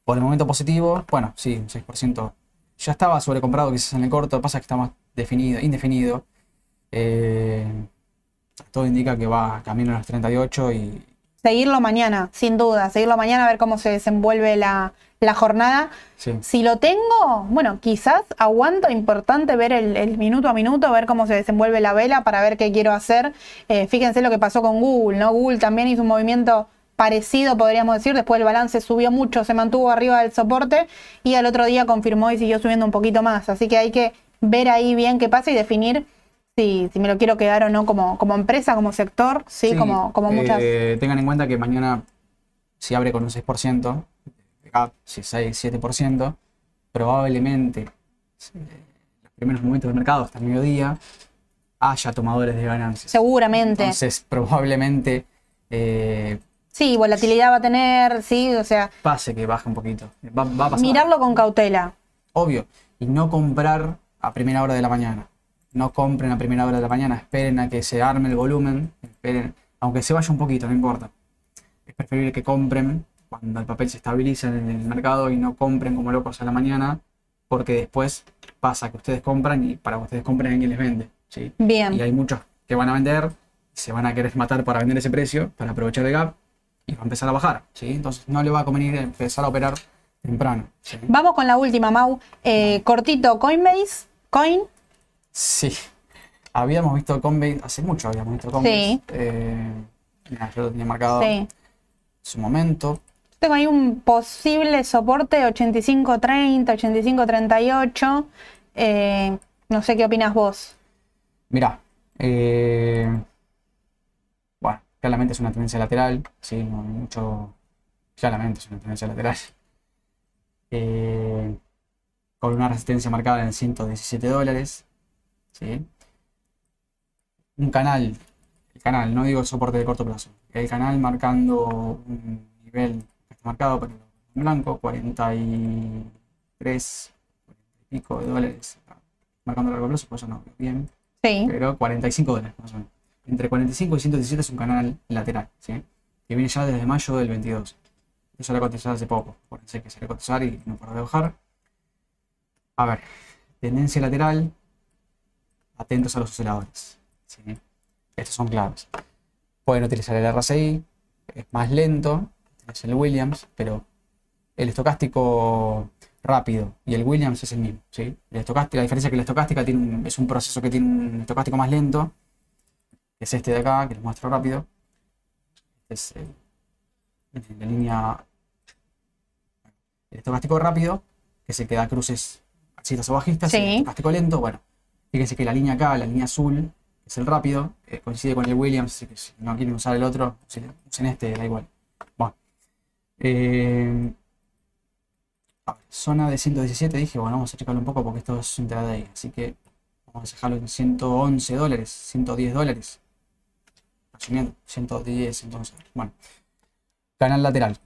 Speaker 2: Por el momento positivo, bueno, sí, un 6%. Ya estaba sobrecomprado quizás en el corto, pasa que está más definido, indefinido. Eh, todo indica que va camino a los 38 y
Speaker 1: Seguirlo mañana, sin duda, seguirlo mañana a ver cómo se desenvuelve la, la jornada.
Speaker 2: sí,
Speaker 1: Si lo tengo, bueno, quizás aguanto, importante ver el, el minuto a minuto, ver cómo se desenvuelve la vela para ver qué quiero hacer. Eh, fíjense lo que pasó con Google, ¿no? Google también hizo un movimiento parecido, podríamos decir, después el balance subió mucho, se mantuvo arriba del soporte y al otro día confirmó y siguió subiendo un poquito más. Así que hay que ver ahí bien qué pasa y definir si, si me lo quiero quedar o no como, como empresa, como sector, sí,
Speaker 2: Sí,
Speaker 1: como, como muchas.
Speaker 2: eh, tengan en cuenta que mañana si abre con un 6%, de gap, si 6, 7%, probablemente eh, los primeros momentos del mercado hasta el mediodía haya tomadores de ganancias.
Speaker 1: Seguramente.
Speaker 2: Entonces probablemente eh,
Speaker 1: Sí, volatilidad va a tener, sí, o sea,
Speaker 2: pase que baje un poquito. Va, va a pasar.
Speaker 1: mirarlo con cautela.
Speaker 2: Obvio. Y no comprar a primera hora de la mañana. No compren a primera hora de la mañana. Esperen a que se arme el volumen. Esperen. Aunque se vaya un poquito, no importa. Es preferible que compren cuando el papel se estabiliza en el mercado y no compren como locos a la mañana. Porque después pasa que ustedes compran y para que ustedes compren alguien les vende. ¿sí?
Speaker 1: Bien.
Speaker 2: Y hay muchos que van a vender, se van a querer matar para vender ese precio, para aprovechar el gap y va a empezar a bajar. ¿sí? Entonces no le va a convenir empezar a operar temprano. ¿sí?
Speaker 1: Vamos con la última, Mau. Eh, cortito, Coinbase, Coin.
Speaker 2: Sí. Habíamos visto Coinbase, hace mucho habíamos visto Coinbase.
Speaker 1: Sí.
Speaker 2: Eh, yo lo tenía marcado
Speaker 1: Sí.
Speaker 2: en su momento.
Speaker 1: Tengo ahí un posible soporte 85.30, 85.38. Eh, no sé qué opinas vos.
Speaker 2: Mira, eh, bueno, claramente es una tendencia lateral, sí, no hay mucho, claramente es una tendencia lateral. Eh, con una resistencia marcada en 117 dólares, sí. Un canal, el canal, no digo el soporte de corto plazo, el canal marcando un nivel que está marcado, pero en blanco, 43, 40 y pico de dólares, marcando largo plazo, pues eso no, bien
Speaker 1: Sí.
Speaker 2: pero 45 dólares más o menos. Entre 45 y 117 es un canal lateral, ¿sí? Que viene ya desde mayo del 22. Eso lo cotizar hace poco. Acuérdense que se le cotizar y no para de bajar. A ver, tendencia lateral. Atentos a los osciladores. Estos son claves. Pueden utilizar el RSI, es más lento, es el Williams, pero el estocástico rápido y el Williams es el mismo. ¿sí? El estocástico, la diferencia es que la estocástica tiene un- es un proceso que tiene un estocástico más lento, que es este de acá, que les muestro rápido. Es el- la línea. El estocástico rápido, que se queda cruces alcistas o bajistas,
Speaker 1: Sí.
Speaker 2: estocástico lento, bueno, fíjense que la línea acá, la línea azul, es el rápido, eh, coincide con el Williams, así que si no quieren usar el otro, usen usen este, da igual. Bueno. Eh, zona de 117, dije, bueno, vamos a checarlo un poco porque esto es intraday, así que vamos a dejarlo en 111 dólares, 110 dólares. asumiendo 110, entonces, bueno. Canal lateral.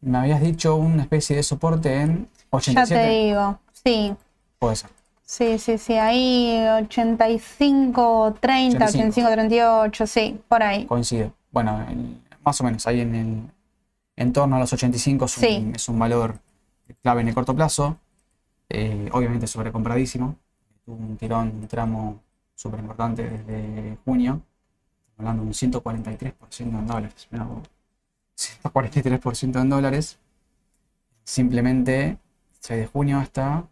Speaker 2: Me habías dicho una especie de soporte en 87.
Speaker 1: Ya te digo, sí.
Speaker 2: Puede ser.
Speaker 1: Sí, sí, sí, ahí 85, 30, 85, 38, sí, por ahí.
Speaker 2: Coincido. Bueno, más o menos, ahí en el en torno a los 85 es un, es un valor clave en el corto plazo. Eh, obviamente sobrecompradísimo. Tuvo un tirón, un tramo súper importante desde junio. hablando de un 143% en dólares. 143% en dólares. Simplemente 6 de junio hasta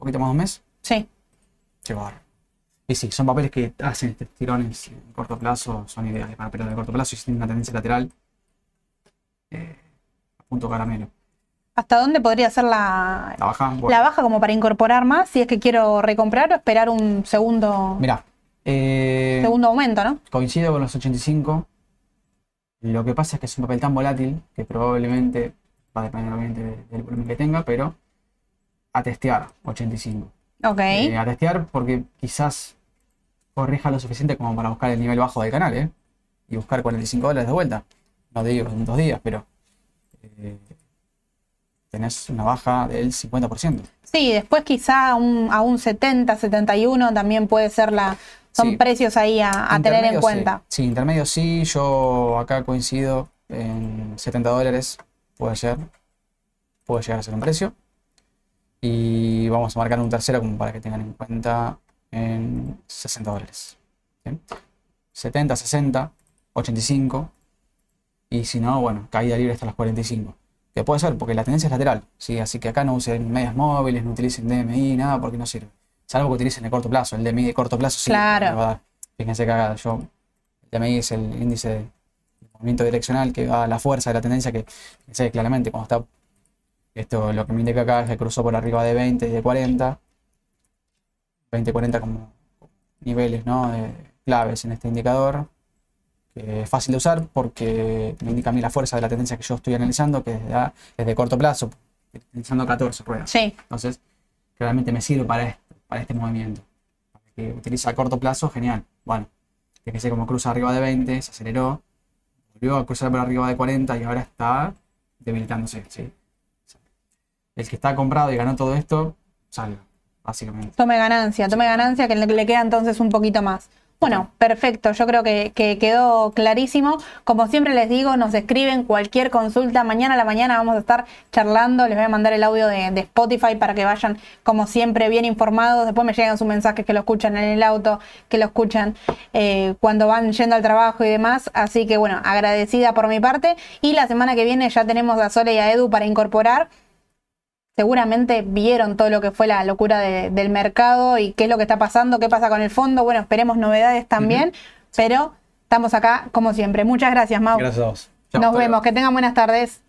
Speaker 2: poquito más de un mes.
Speaker 1: Sí.
Speaker 2: Qué Y sí, son papeles que hacen estos tirones en corto plazo, son ideales para periodo de corto plazo y sin una tendencia lateral. Eh, a punto caramelo.
Speaker 1: ¿Hasta dónde podría ser la,
Speaker 2: la baja?
Speaker 1: La baja como para incorporar más si es que quiero recomprar o esperar un segundo.
Speaker 2: Mira.
Speaker 1: Eh, segundo aumento, ¿no?
Speaker 2: Coincido con los 85. Lo que pasa es que es un papel tan volátil que probablemente va a depender obviamente del volumen que tenga, pero a testear 85.
Speaker 1: Ok.
Speaker 2: Eh, a testear porque quizás corrija lo suficiente como para buscar el nivel bajo del canal, ¿eh? Y buscar 45 dólares de vuelta. No te digo en dos días, pero eh, tenés una baja del 50%.
Speaker 1: Sí, después quizá un, a un 70, 71 también puede ser la... Son precios ahí a, tener en cuenta.
Speaker 2: Sí. intermedio sí, yo acá coincido en 70 dólares, puede ser, puede llegar a ser un precio. Y vamos a marcar un tercero como para que tengan en cuenta en 60 dólares. 70, 60, 85. Y si no, bueno, caída libre hasta los 45. Que puede ser, porque la tendencia es lateral. ¿sí? Así que acá no usen medias móviles, no utilicen DMI, nada, porque no sirve. Salvo que utilicen el corto plazo. El DMI de corto plazo sí.
Speaker 1: Claro.
Speaker 2: Fíjense que acá yo, el DMI es el índice de movimiento direccional que va a la fuerza de la tendencia que, sé claramente cuando está esto lo que me indica acá es que cruzó por arriba de 20 y de 40. 20 y 40 como niveles ¿no? de claves en este indicador. Que es fácil de usar porque me indica a mí la fuerza de la tendencia que yo estoy analizando, que es de, corto plazo, utilizando 14 ruedas.
Speaker 1: Sí.
Speaker 2: Entonces, realmente me sirve para, esto, para este movimiento. Que utiliza a corto plazo, genial. Bueno, sé cómo cruza arriba de 20, se aceleró, volvió a cruzar por arriba de 40 y ahora está debilitándose. ¿sí? El que está comprado y ganó todo esto, salga, básicamente.
Speaker 1: Tome ganancia, tome ganancia que le queda entonces un poquito más. Bueno, perfecto, yo creo que, quedó clarísimo. Como siempre les digo, nos escriben cualquier consulta. Mañana a la mañana vamos a estar charlando, les voy a mandar el audio de, Spotify para que vayan, como siempre, bien informados. Después me llegan sus mensajes que lo escuchan en el auto, que lo escuchan eh, cuando van yendo al trabajo y demás. Así que bueno, agradecida por mi parte. Y la semana que viene ya tenemos a Sole y a Edu para incorporar seguramente vieron todo lo que fue la locura del mercado y qué es lo que está pasando, qué pasa con el fondo. Bueno, esperemos novedades también, pero estamos acá como siempre. Muchas gracias, Mau.
Speaker 2: Gracias a vos.
Speaker 1: Nos vemos, que tengan buenas tardes.